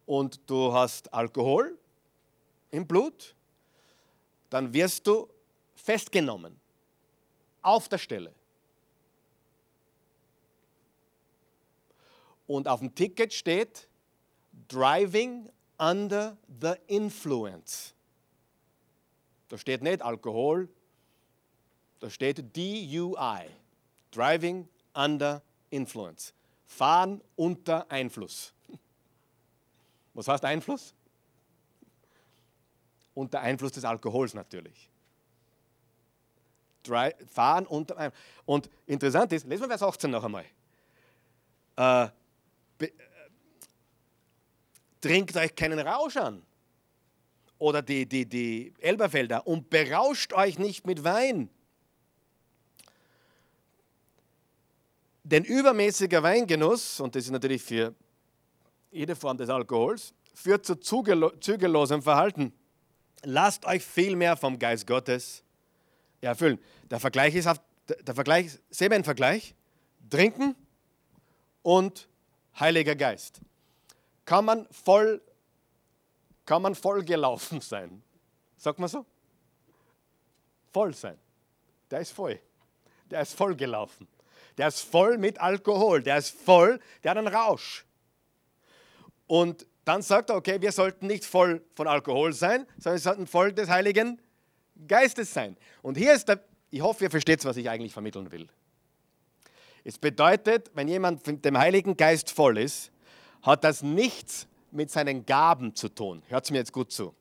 und du hast Alkohol im Blut, dann wirst du festgenommen auf der Stelle. Und auf dem Ticket steht Driving under the influence. Da steht nicht Alkohol, da steht DUI, Driving under influence. Fahren unter Einfluss. Was heißt Einfluss? Unter Einfluss des Alkohols natürlich. Fahren unter Einfluss. Und interessant ist, lesen wir Vers 18 noch einmal. Äh, äh, trinkt euch keinen Rausch an. Oder die, die, die Elberfelder. Und berauscht euch nicht mit Wein. Denn übermäßiger Weingenuss, und das ist natürlich für jede Form des Alkohols, führt zu zügellosem Verhalten. Lasst euch viel mehr vom Geist Gottes erfüllen. Der Vergleich ist auf, der Vergleich, sehen wir einen Vergleich? Trinken und Heiliger Geist. Kann man voll, kann man voll gelaufen sein? Sagt man so? Voll sein. Der ist voll. Der ist voll gelaufen. Der ist voll mit Alkohol. Der ist voll, der hat einen Rausch. Und dann sagt er, okay, wir sollten nicht voll von Alkohol sein, sondern wir sollten voll des Heiligen Geistes sein. Und hier ist der, ich hoffe, ihr versteht, was ich eigentlich vermitteln will. Es bedeutet, wenn jemand mit dem Heiligen Geist voll ist, hat das nichts mit seinen Gaben zu tun. Hört mir jetzt gut zu.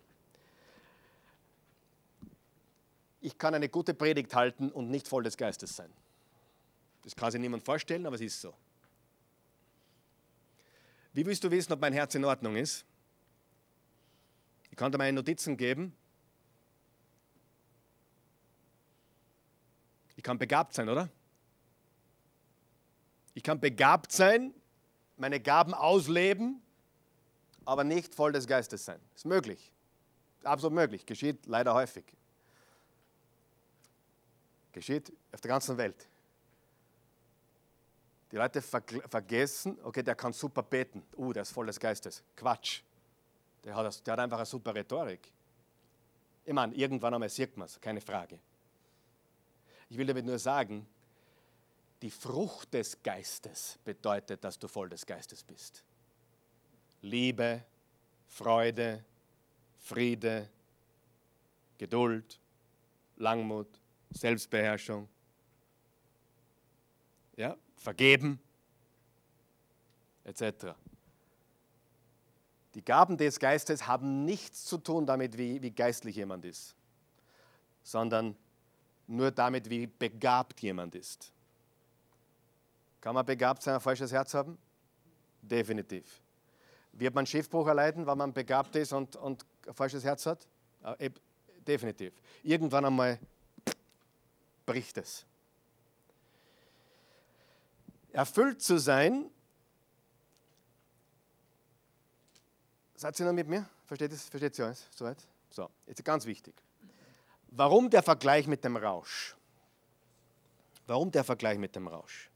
Ich kann eine gute Predigt halten und nicht voll des Geistes sein. Das kann sich niemand vorstellen, aber es ist so. Wie willst du wissen, ob mein Herz in Ordnung ist? Ich kann dir meine Notizen geben. Ich kann begabt sein, oder? Ich kann begabt sein, meine Gaben ausleben, aber nicht voll des Geistes sein. Ist möglich. Absolut möglich. Geschieht leider häufig. Geschieht auf der ganzen Welt. Die Leute vergessen, okay, der kann super beten. Uh, der ist voll des Geistes. Quatsch. Der hat, der hat einfach eine super Rhetorik. Ich meine, irgendwann einmal sieht man es, keine Frage. Ich will damit nur sagen, die Frucht des Geistes bedeutet, dass du voll des Geistes bist. Liebe, Freude, Friede, Geduld, Langmut, Selbstbeherrschung. Ja, vergeben, etc. Die Gaben des Geistes haben nichts zu tun damit, wie, wie geistlich jemand ist, sondern nur damit, wie begabt jemand ist. Kann man begabt sein, ein falsches Herz haben? Definitiv. Wird man Schiffbruch erleiden, weil man begabt ist und, und ein falsches Herz hat? Äh, definitiv. Irgendwann einmal bricht es. Erfüllt zu sein, seid ihr noch mit mir? Versteht, es, versteht ihr alles? Soweit? So, jetzt ganz wichtig. Warum der Vergleich mit dem Rausch? Warum der Vergleich mit dem Rausch?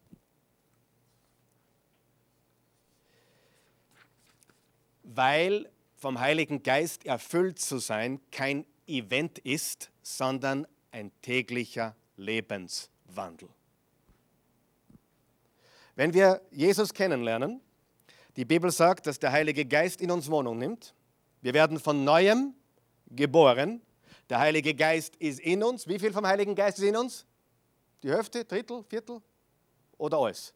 weil vom Heiligen Geist erfüllt zu sein kein Event ist, sondern ein täglicher Lebenswandel. Wenn wir Jesus kennenlernen, die Bibel sagt, dass der Heilige Geist in uns Wohnung nimmt. Wir werden von neuem geboren. Der Heilige Geist ist in uns. Wie viel vom Heiligen Geist ist in uns? Die Hälfte, Drittel, Viertel oder alles?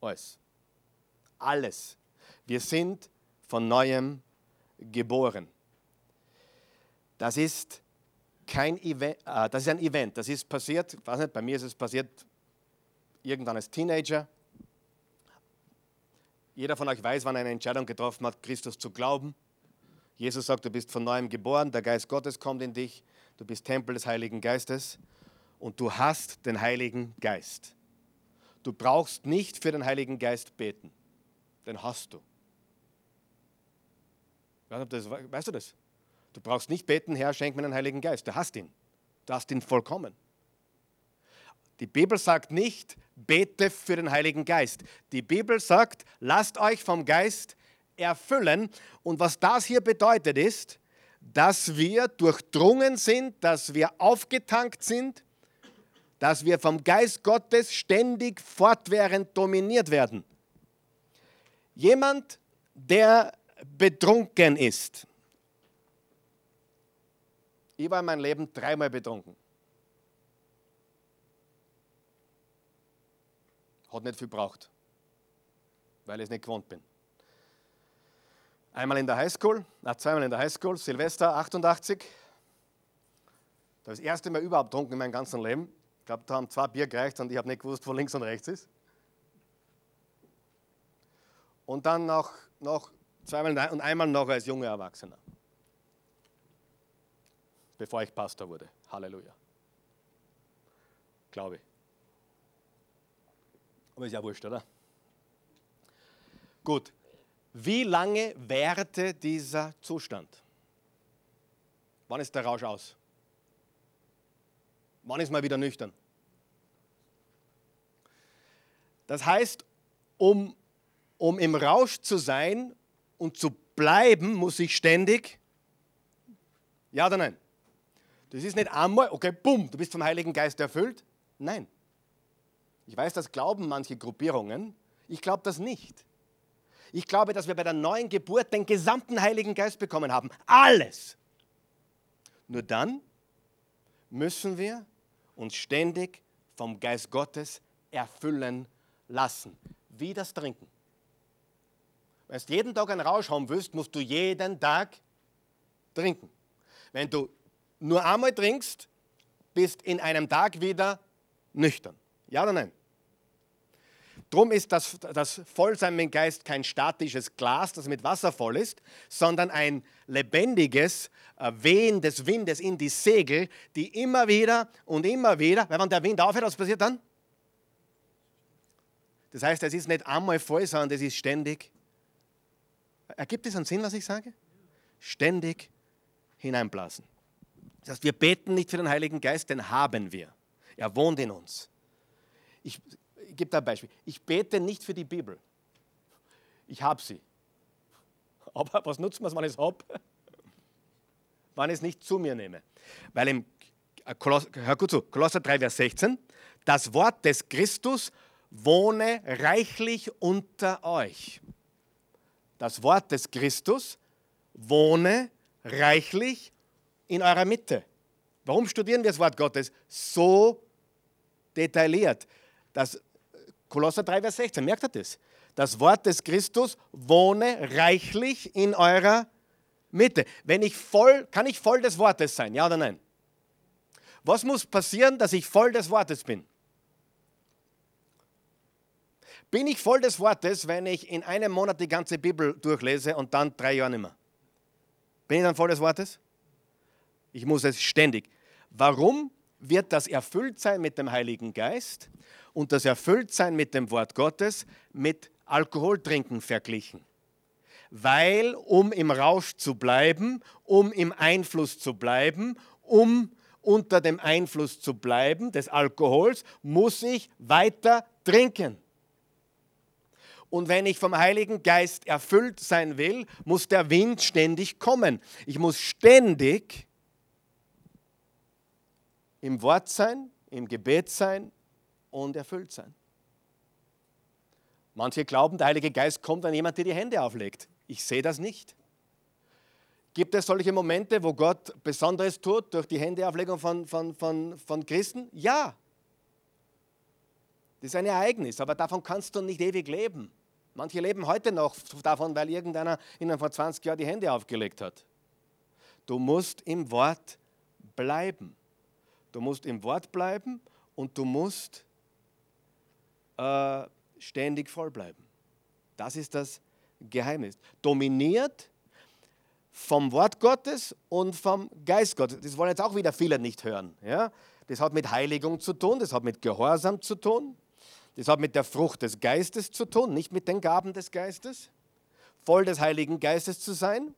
Alles. Alles. Wir sind von neuem geboren. Das ist kein Event, äh, das ist ein Event. Das ist passiert, weiß nicht, bei mir ist es passiert irgendwann als Teenager. Jeder von euch weiß, wann er eine Entscheidung getroffen hat, Christus zu glauben. Jesus sagt, du bist von neuem geboren, der Geist Gottes kommt in dich, du bist Tempel des Heiligen Geistes und du hast den Heiligen Geist. Du brauchst nicht für den Heiligen Geist beten, den hast du. Weißt du das? Du brauchst nicht beten, Herr, schenk mir den Heiligen Geist. Du hast ihn. Du hast ihn vollkommen. Die Bibel sagt nicht, bete für den Heiligen Geist. Die Bibel sagt, lasst euch vom Geist erfüllen. Und was das hier bedeutet ist, dass wir durchdrungen sind, dass wir aufgetankt sind, dass wir vom Geist Gottes ständig fortwährend dominiert werden. Jemand, der betrunken ist. Ich war in meinem Leben dreimal betrunken. Hat nicht viel gebraucht, weil ich es nicht gewohnt bin. Einmal in der Highschool, na, zweimal in der Highschool, Silvester 88. Das erste Mal überhaupt getrunken in meinem ganzen Leben. Ich glaube, da haben zwei Bier gereicht und ich habe nicht gewusst, wo links und rechts ist. Und dann noch, noch zweimal und einmal noch als junger Erwachsener. Bevor ich Pastor wurde. Halleluja. Glaube ich. Aber ist ja wurscht, oder? Gut. Wie lange währte dieser Zustand? Wann ist der Rausch aus? Wann ist man wieder nüchtern? Das heißt, um, um im Rausch zu sein und zu bleiben, muss ich ständig, ja oder nein? Das ist nicht einmal, okay, bumm, du bist vom Heiligen Geist erfüllt. Nein. Ich weiß, das glauben manche Gruppierungen. Ich glaube das nicht. Ich glaube, dass wir bei der neuen Geburt den gesamten Heiligen Geist bekommen haben. Alles. Nur dann müssen wir uns ständig vom Geist Gottes erfüllen lassen. Wie das Trinken. Wenn du jeden Tag einen Rausch haben willst, musst du jeden Tag trinken. Wenn du nur einmal trinkst, bist in einem Tag wieder nüchtern. Ja oder nein? Drum ist das, das Vollsein mit Geist kein statisches Glas, das mit Wasser voll ist, sondern ein lebendiges äh, Wehen des Windes in die Segel, die immer wieder und immer wieder, weil wenn der Wind aufhört, was passiert dann? Das heißt, es ist nicht einmal voll, sondern es ist ständig. Ergibt es einen Sinn, was ich sage? Ständig hineinblasen. Das heißt, wir beten nicht für den Heiligen Geist, den haben wir. Er wohnt in uns. Ich, ich gebe da ein Beispiel. Ich bete nicht für die Bibel. Ich habe sie. Aber was nutzt man, wenn ich es habe? Wenn ich es nicht zu mir nehme. Weil im Koloss, hör gut zu, Kolosser 3, Vers 16, das Wort des Christus wohne reichlich unter euch. Das Wort des Christus wohne reichlich in eurer Mitte. Warum studieren wir das Wort Gottes so detailliert? Das Kolosser 3, Vers 16, merkt ihr das? Das Wort des Christus wohne reichlich in eurer Mitte. Wenn ich voll, kann ich voll des Wortes sein, ja oder nein? Was muss passieren, dass ich voll des Wortes bin? Bin ich voll des Wortes, wenn ich in einem Monat die ganze Bibel durchlese und dann drei Jahre nicht mehr? Bin ich dann voll des Wortes? Ich muss es ständig. Warum wird das Erfülltsein mit dem Heiligen Geist und das Erfülltsein mit dem Wort Gottes mit Alkoholtrinken verglichen? Weil, um im Rausch zu bleiben, um im Einfluss zu bleiben, um unter dem Einfluss zu bleiben des Alkohols, muss ich weiter trinken. Und wenn ich vom Heiligen Geist erfüllt sein will, muss der Wind ständig kommen. Ich muss ständig im Wort sein, im Gebet sein und erfüllt sein. Manche glauben, der Heilige Geist kommt, wenn jemand dir die Hände auflegt. Ich sehe das nicht. Gibt es solche Momente, wo Gott Besonderes tut durch die Händeauflegung von, von, von, von Christen? Ja. Das ist ein Ereignis, aber davon kannst du nicht ewig leben. Manche leben heute noch davon, weil irgendeiner ihnen vor 20 Jahren die Hände aufgelegt hat. Du musst im Wort bleiben. Du musst im Wort bleiben und du musst äh, ständig voll bleiben. Das ist das Geheimnis. Dominiert vom Wort Gottes und vom Geist Gottes. Das wollen jetzt auch wieder viele nicht hören. Ja? Das hat mit Heiligung zu tun, das hat mit Gehorsam zu tun, das hat mit der Frucht des Geistes zu tun, nicht mit den Gaben des Geistes. Voll des Heiligen Geistes zu sein,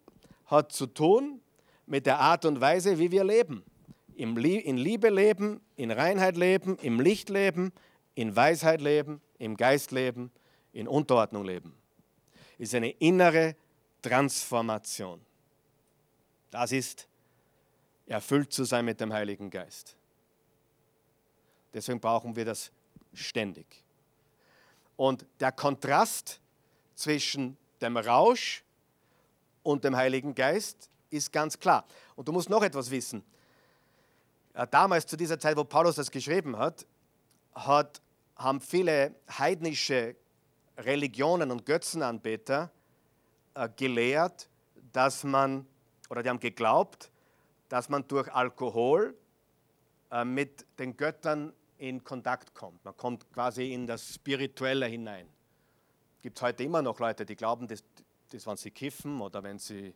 hat zu tun mit der Art und Weise, wie wir leben. In Liebe leben, in Reinheit leben, im Licht leben, in Weisheit leben, im Geist leben, in Unterordnung leben. Ist eine innere Transformation. Das ist erfüllt zu sein mit dem Heiligen Geist. Deswegen brauchen wir das ständig. Und der Kontrast zwischen dem Rausch und dem Heiligen Geist ist ganz klar. Und du musst noch etwas wissen. Äh, damals, zu dieser Zeit, wo Paulus das geschrieben hat, hat haben viele heidnische Religionen und Götzenanbeter äh, gelehrt, dass man, oder die haben geglaubt, dass man durch Alkohol äh, mit den Göttern in Kontakt kommt. Man kommt quasi in das Spirituelle hinein. Gibt es heute immer noch Leute, die glauben, dass, dass wenn sie kiffen oder wenn sie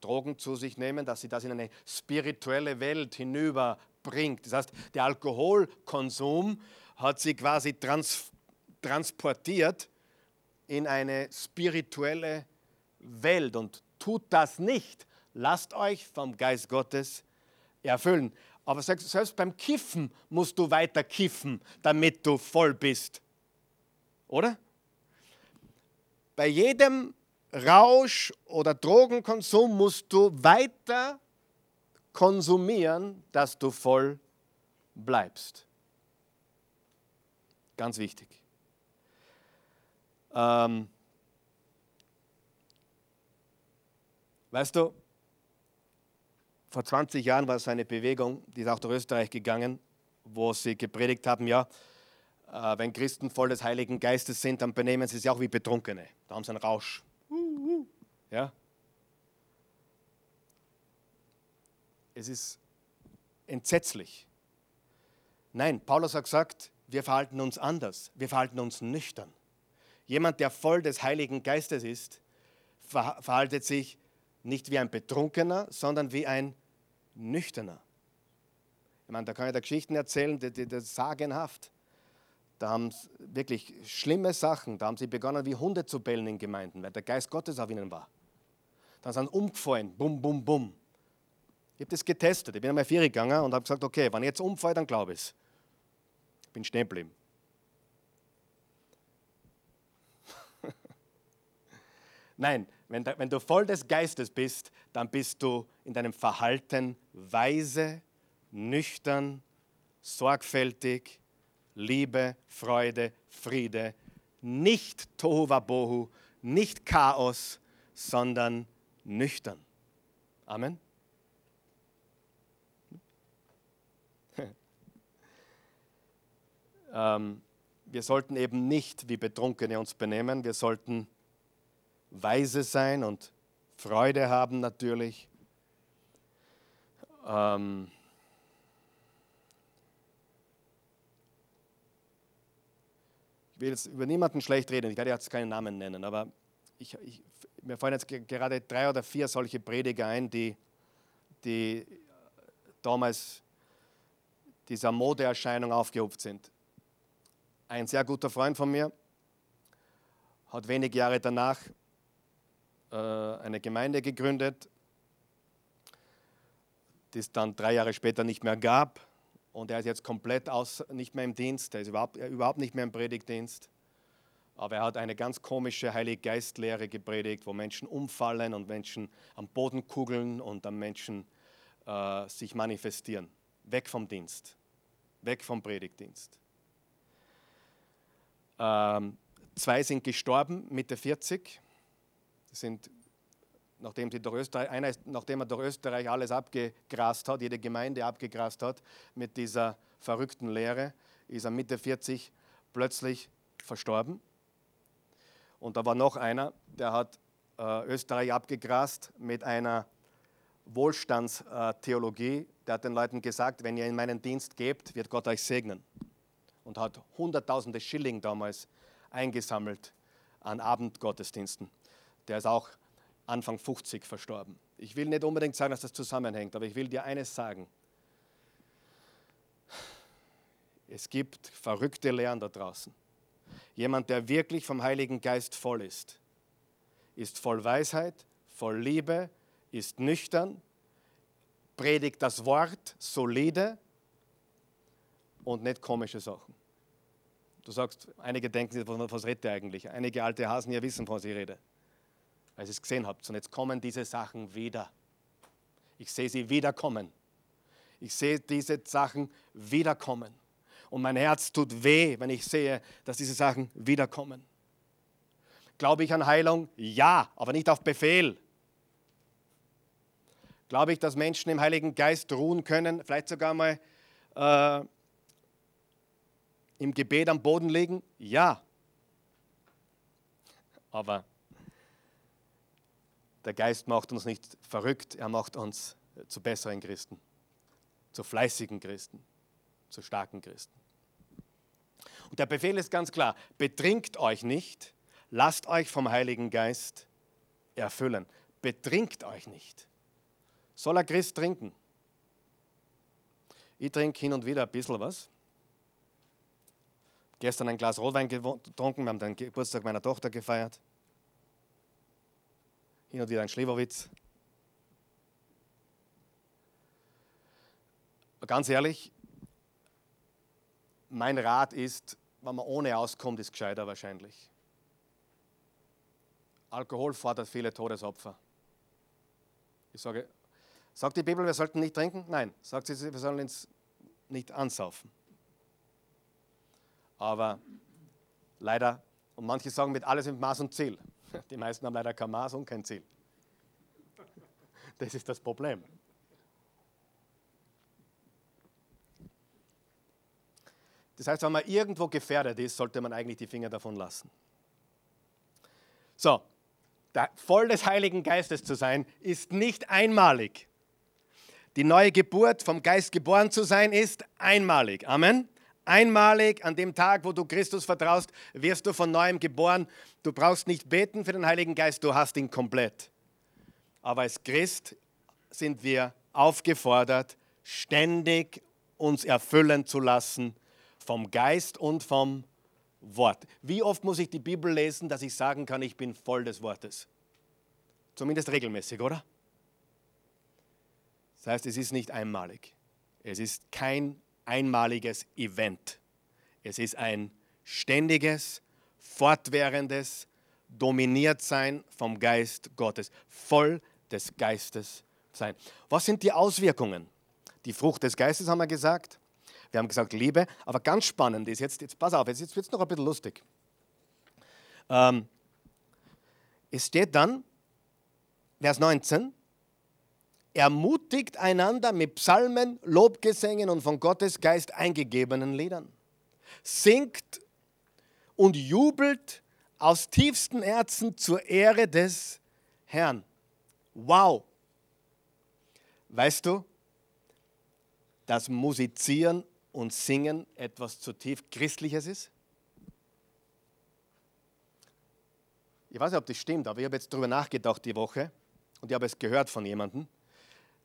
Drogen zu sich nehmen, dass sie das in eine spirituelle Welt hinüberbringt. Das heißt, der Alkoholkonsum hat sie quasi trans transportiert in eine spirituelle Welt und tut das nicht. Lasst euch vom Geist Gottes erfüllen. Aber selbst beim Kiffen musst du weiter kiffen, damit du voll bist. Oder? Bei jedem Rausch oder Drogenkonsum musst du weiter konsumieren, dass du voll bleibst. Ganz wichtig. Ähm, weißt du, vor 20 Jahren war es eine Bewegung, die ist auch durch Österreich gegangen, wo sie gepredigt haben, ja, äh, wenn Christen voll des Heiligen Geistes sind, dann benehmen sie sich auch wie Betrunkene. Da haben sie einen Rausch. Ja? Es ist entsetzlich. Nein, Paulus hat gesagt, wir verhalten uns anders. Wir verhalten uns nüchtern. Jemand, der voll des Heiligen Geistes ist, verhaltet sich nicht wie ein Betrunkener, sondern wie ein Nüchterner. Ich meine, da kann ich da Geschichten erzählen, die, die sagenhaft. Da haben sie wirklich schlimme Sachen. Da haben sie begonnen, wie Hunde zu bellen in Gemeinden, weil der Geist Gottes auf ihnen war. Dann sind sie umgefallen, bum, bum, bum. Ich habe das getestet. Ich bin einmal vier gegangen und habe gesagt, okay, wenn ich jetzt umfalle, dann glaube ich es bin stehen geblieben. Nein, wenn, wenn du voll des Geistes bist, dann bist du in deinem Verhalten weise, nüchtern, sorgfältig, Liebe, Freude, Friede, nicht Tohuwabohu, nicht Chaos, sondern nüchtern. Amen. Ähm, wir sollten eben nicht wie Betrunkene uns benehmen. Wir sollten weise sein und Freude haben natürlich. Ähm, ich will jetzt über niemanden schlecht reden, ich werde jetzt keinen Namen nennen, aber ich, ich, mir fallen jetzt gerade drei oder vier solche Prediger ein, die, die damals dieser Modeerscheinung aufgehupft sind. Ein sehr guter Freund von mir hat wenige Jahre danach äh, eine Gemeinde gegründet, die es dann drei Jahre später nicht mehr gab. Und er ist jetzt komplett aus, nicht mehr im Dienst, er ist überhaupt, überhaupt nicht mehr im Predigtdienst. Aber er hat eine ganz komische Heilige Geistlehre gepredigt, wo Menschen umfallen und Menschen am Boden kugeln und am Menschen äh, sich manifestieren. Weg vom Dienst, weg vom Predigtdienst. Ähm, zwei sind gestorben, Mitte 40. Das sind, nachdem, sie durch Österreich, einer ist, nachdem er durch Österreich alles abgegrast hat, jede Gemeinde abgegrast hat, mit dieser verrückten Lehre, ist er Mitte 40 plötzlich verstorben. Und da war noch einer, der hat äh, Österreich abgegrast mit einer Wohlstandstheologie. Der hat den Leuten gesagt, wenn ihr in meinen Dienst gebt, wird Gott euch segnen. Und hat hunderttausende Schilling damals eingesammelt an Abendgottesdiensten. Der ist auch Anfang 50 verstorben. Ich will nicht unbedingt sagen, dass das zusammenhängt, aber ich will dir eines sagen. Es gibt verrückte Lehren da draußen. Jemand, der wirklich vom Heiligen Geist voll ist, ist voll Weisheit, voll Liebe, ist nüchtern, predigt das Wort solide und nicht komische Sachen. Du sagst, einige denken, was redet er eigentlich? Einige alte Hasen hier wissen, von was ich rede, weil ihr es gesehen habt. Und jetzt kommen diese Sachen wieder. Ich sehe sie wiederkommen. Ich sehe diese Sachen wiederkommen. Und mein Herz tut weh, wenn ich sehe, dass diese Sachen wiederkommen. Glaube ich an Heilung? Ja, aber nicht auf Befehl. Glaube ich, dass Menschen im Heiligen Geist ruhen können, vielleicht sogar mal äh, im Gebet am Boden liegen? Ja. Aber der Geist macht uns nicht verrückt, er macht uns zu besseren Christen, zu fleißigen Christen, zu starken Christen. Und der Befehl ist ganz klar, betrinkt euch nicht, lasst euch vom Heiligen Geist erfüllen. Betrinkt euch nicht. Soll ein Christ trinken? Ich trinke hin und wieder ein bisschen was. Gestern ein Glas Rotwein getrunken, wir haben den Geburtstag meiner Tochter gefeiert. Hin und wieder ein Schlewerwitz. Ganz ehrlich, mein Rat ist, wenn man ohne auskommt, ist gescheiter wahrscheinlich. Alkohol fordert viele Todesopfer. Ich sage, sagt die Bibel, wir sollten nicht trinken? Nein. Sagt sie, wir sollen uns nicht ansaufen. Aber leider, und manche sagen mit alles mit Maß und Ziel. Die meisten haben leider kein Maß und kein Ziel. Das ist das Problem. Das heißt, wenn man irgendwo gefährdet ist, sollte man eigentlich die Finger davon lassen. So, voll des Heiligen Geistes zu sein, ist nicht einmalig. Die neue Geburt, vom Geist geboren zu sein, ist einmalig. Amen. Einmalig an dem Tag, wo du Christus vertraust, wirst du von neuem geboren. Du brauchst nicht beten für den Heiligen Geist, du hast ihn komplett. Aber als Christ sind wir aufgefordert, ständig uns erfüllen zu lassen vom Geist und vom Wort. Wie oft muss ich die Bibel lesen, dass ich sagen kann, ich bin voll des Wortes? Zumindest regelmäßig, oder? Das heißt, es ist nicht einmalig. Es ist kein einmaliges Event. Es ist ein ständiges, fortwährendes Dominiertsein vom Geist Gottes, voll des Geistes sein. Was sind die Auswirkungen? Die Frucht des Geistes haben wir gesagt. Wir haben gesagt Liebe, aber ganz spannend ist jetzt, jetzt pass auf, jetzt, wird es noch ein bisschen lustig. Ähm, es steht dann, Vers 19, ermutigt einander mit Psalmen, Lobgesängen und von Gottes Geist eingegebenen Liedern. Singt und jubelt aus tiefstem Herzen zur Ehre des Herrn. Wow! Weißt du, dass Musizieren und Singen etwas zutiefst Christliches ist? Ich weiß nicht, ob das stimmt, aber ich habe jetzt darüber nachgedacht die Woche und ich habe es gehört von jemandem,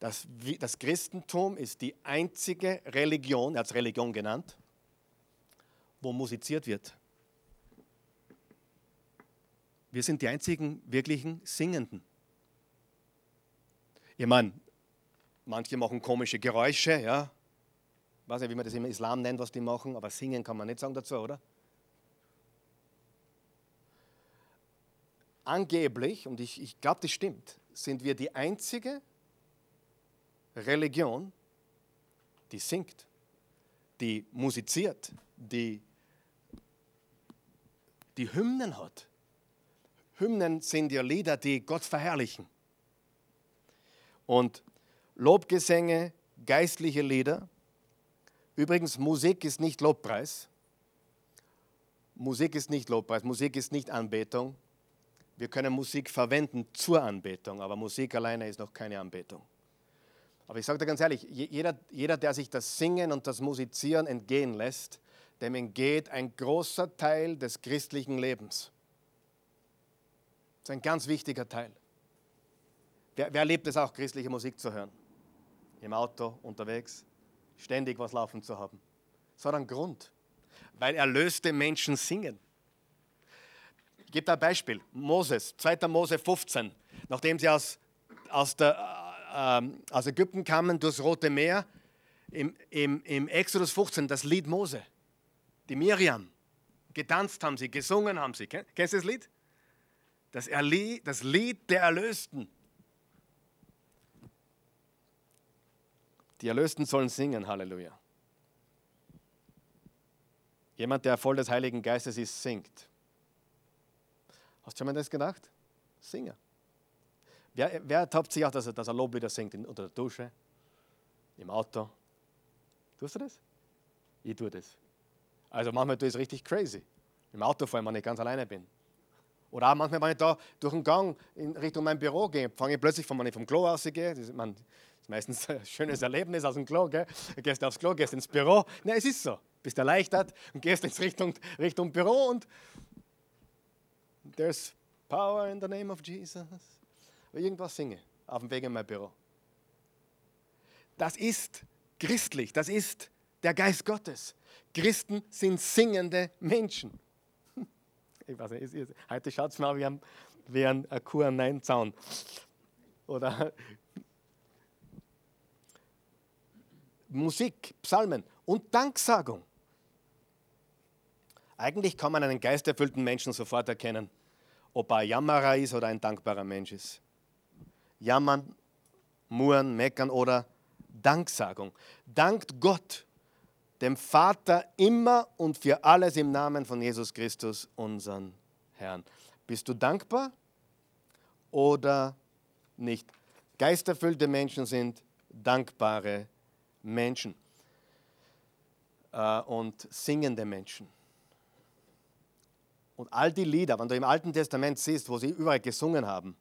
dass das Christentum ist die einzige Religion, er hat es Religion genannt, wo musiziert wird. Wir sind die einzigen wirklichen Singenden. Ich meine, manche machen komische Geräusche, ja, weiß nicht, wie man das im Islam nennt, was die machen, aber singen kann man nicht sagen dazu, oder? angeblich, und ich, ich glaube, das stimmt, sind wir die einzige Religion, die singt, die musiziert, die, die Hymnen hat. Hymnen sind ja Lieder, die Gott verherrlichen. Und Lobgesänge, geistliche Lieder. Übrigens, Musik ist nicht Lobpreis. Musik ist nicht Lobpreis, Musik ist nicht Anbetung. Wir können Musik verwenden zur Anbetung, aber Musik alleine ist noch keine Anbetung. Aber ich sage dir ganz ehrlich, jeder, jeder, der sich das Singen und das Musizieren entgehen lässt, dem entgeht ein großer Teil des christlichen Lebens. Das ist ein ganz wichtiger Teil. Wer, wer liebt es auch, christliche Musik zu hören? Im Auto, unterwegs, ständig was laufen zu haben. Das hat einen Grund, weil erlöste Menschen singen. Ich gebe da ein Beispiel. Moses, 2. Mose 15, nachdem sie aus, aus, der, äh, aus Ägypten kamen durchs Rote Meer, im, im, im Exodus 15, das Lied Mose, die Miriam, getanzt haben sie, gesungen haben sie. Kennst du das Lied? Das, Erlie das Lied der Erlösten. Die Erlösten sollen singen, Halleluja. Jemand, der voll des Heiligen Geistes ist, singt. Hast du schon mal das gedacht? Singer. Wer, wer ertappt sich auch, dass er, dass er Loblieder singt in, unter der Dusche, im Auto? Tust du das? Ich tue das. Also manchmal tue ich es richtig crazy. Im Auto vor allem, wenn ich ganz alleine bin. Oder auch manchmal, wenn ich da durch den Gang in Richtung mein Büro gehe, fange ich plötzlich, wenn ich vom Klo rausgehe, das, man, das ist meistens ein schönes Erlebnis aus dem Klo, gell? Gehst aufs Klo, gehst ins Büro. Nein, es ist so. Bist erleichtert und gehst in Richtung, Richtung Büro und there's power in the name of Jesus. Irgendwas singe auf dem Weg in mein Büro. Das ist christlich, das ist der Geist Gottes. Christen sind singende Menschen. Ich weiß nicht, heute schaut es mal wie ein, wie ein Kuh am Nein-Zaun. Oder Musik, Psalmen und Danksagung. Eigentlich kann man einen geisterfüllten Menschen sofort erkennen, ob er ein Jammerer ist oder ein dankbarer Mensch ist. Jammern, murren, meckern oder Danksagung. Dankt Gott dem Vater immer und für alles im Namen von Jesus Christus, unseren Herrn. Bist du dankbar oder nicht? Geisterfüllte Menschen sind dankbare Menschen äh, und singende Menschen. Und all die Lieder, wenn du im Alten Testament siehst, wo sie überall gesungen haben,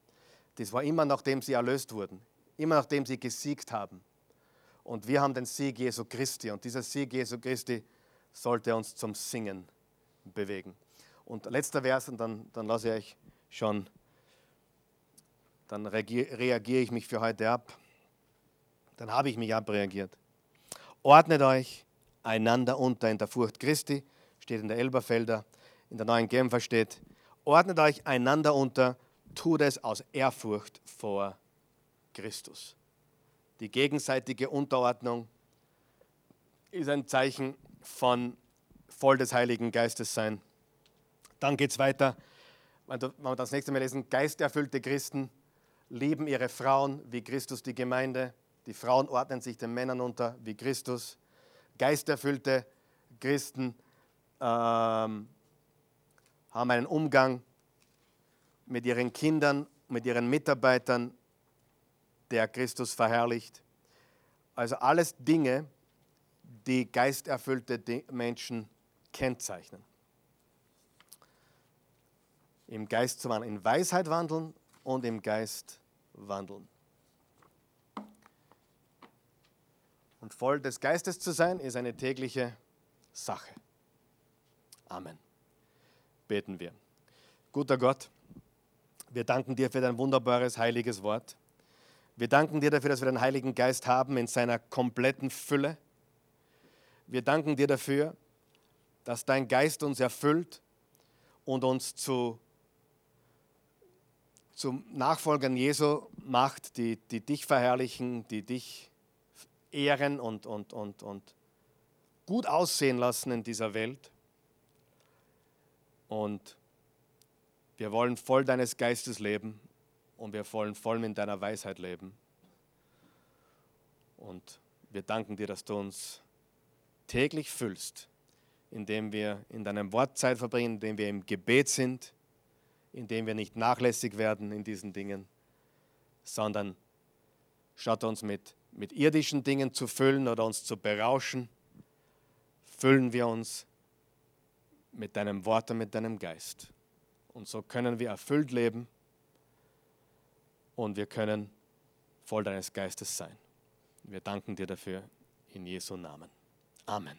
das war immer nachdem sie erlöst wurden, immer nachdem sie gesiegt haben. Und wir haben den Sieg Jesu Christi. Und dieser Sieg Jesu Christi sollte uns zum Singen bewegen. Und letzter Vers, und dann, dann lasse ich euch schon, dann reagiere ich mich für heute ab. Dann habe ich mich abreagiert. Ordnet euch einander unter in der Furcht Christi, steht in der Elberfelder, in der neuen Genfer steht, ordnet euch einander unter, tut es aus Ehrfurcht vor Christus. Die gegenseitige Unterordnung ist ein Zeichen von voll des Heiligen Geistes sein. Dann geht es weiter, wenn wir das nächste Mal lesen, geisterfüllte Christen lieben ihre Frauen wie Christus die Gemeinde. Die Frauen ordnen sich den Männern unter wie Christus. Geisterfüllte Christen ähm, haben einen Umgang mit ihren Kindern, mit ihren Mitarbeitern der Christus verherrlicht. Also alles Dinge, die geisterfüllte Menschen kennzeichnen. Im Geist zu wandeln, in Weisheit wandeln und im Geist wandeln. Und voll des Geistes zu sein, ist eine tägliche Sache. Amen. Beten wir. Guter Gott, wir danken dir für dein wunderbares, heiliges Wort. Wir danken dir dafür, dass wir den Heiligen Geist haben in seiner kompletten Fülle. Wir danken dir dafür, dass dein Geist uns erfüllt und uns zu, zu Nachfolgern Jesu macht, die, die dich verherrlichen, die dich ehren und, und, und, und gut aussehen lassen in dieser Welt. Und Wir wollen voll deines Geistes leben und wir wollen voll in deiner Weisheit leben. Und wir danken dir, dass du uns täglich füllst, indem wir in deinem Wort Zeit verbringen, indem wir im Gebet sind, indem wir nicht nachlässig werden in diesen Dingen, sondern statt uns mit, mit irdischen Dingen zu füllen oder uns zu berauschen, füllen wir uns mit deinem Wort und mit deinem Geist. Und so können wir erfüllt leben und wir können voll deines Geistes sein. Wir danken dir dafür in Jesu Namen. Amen.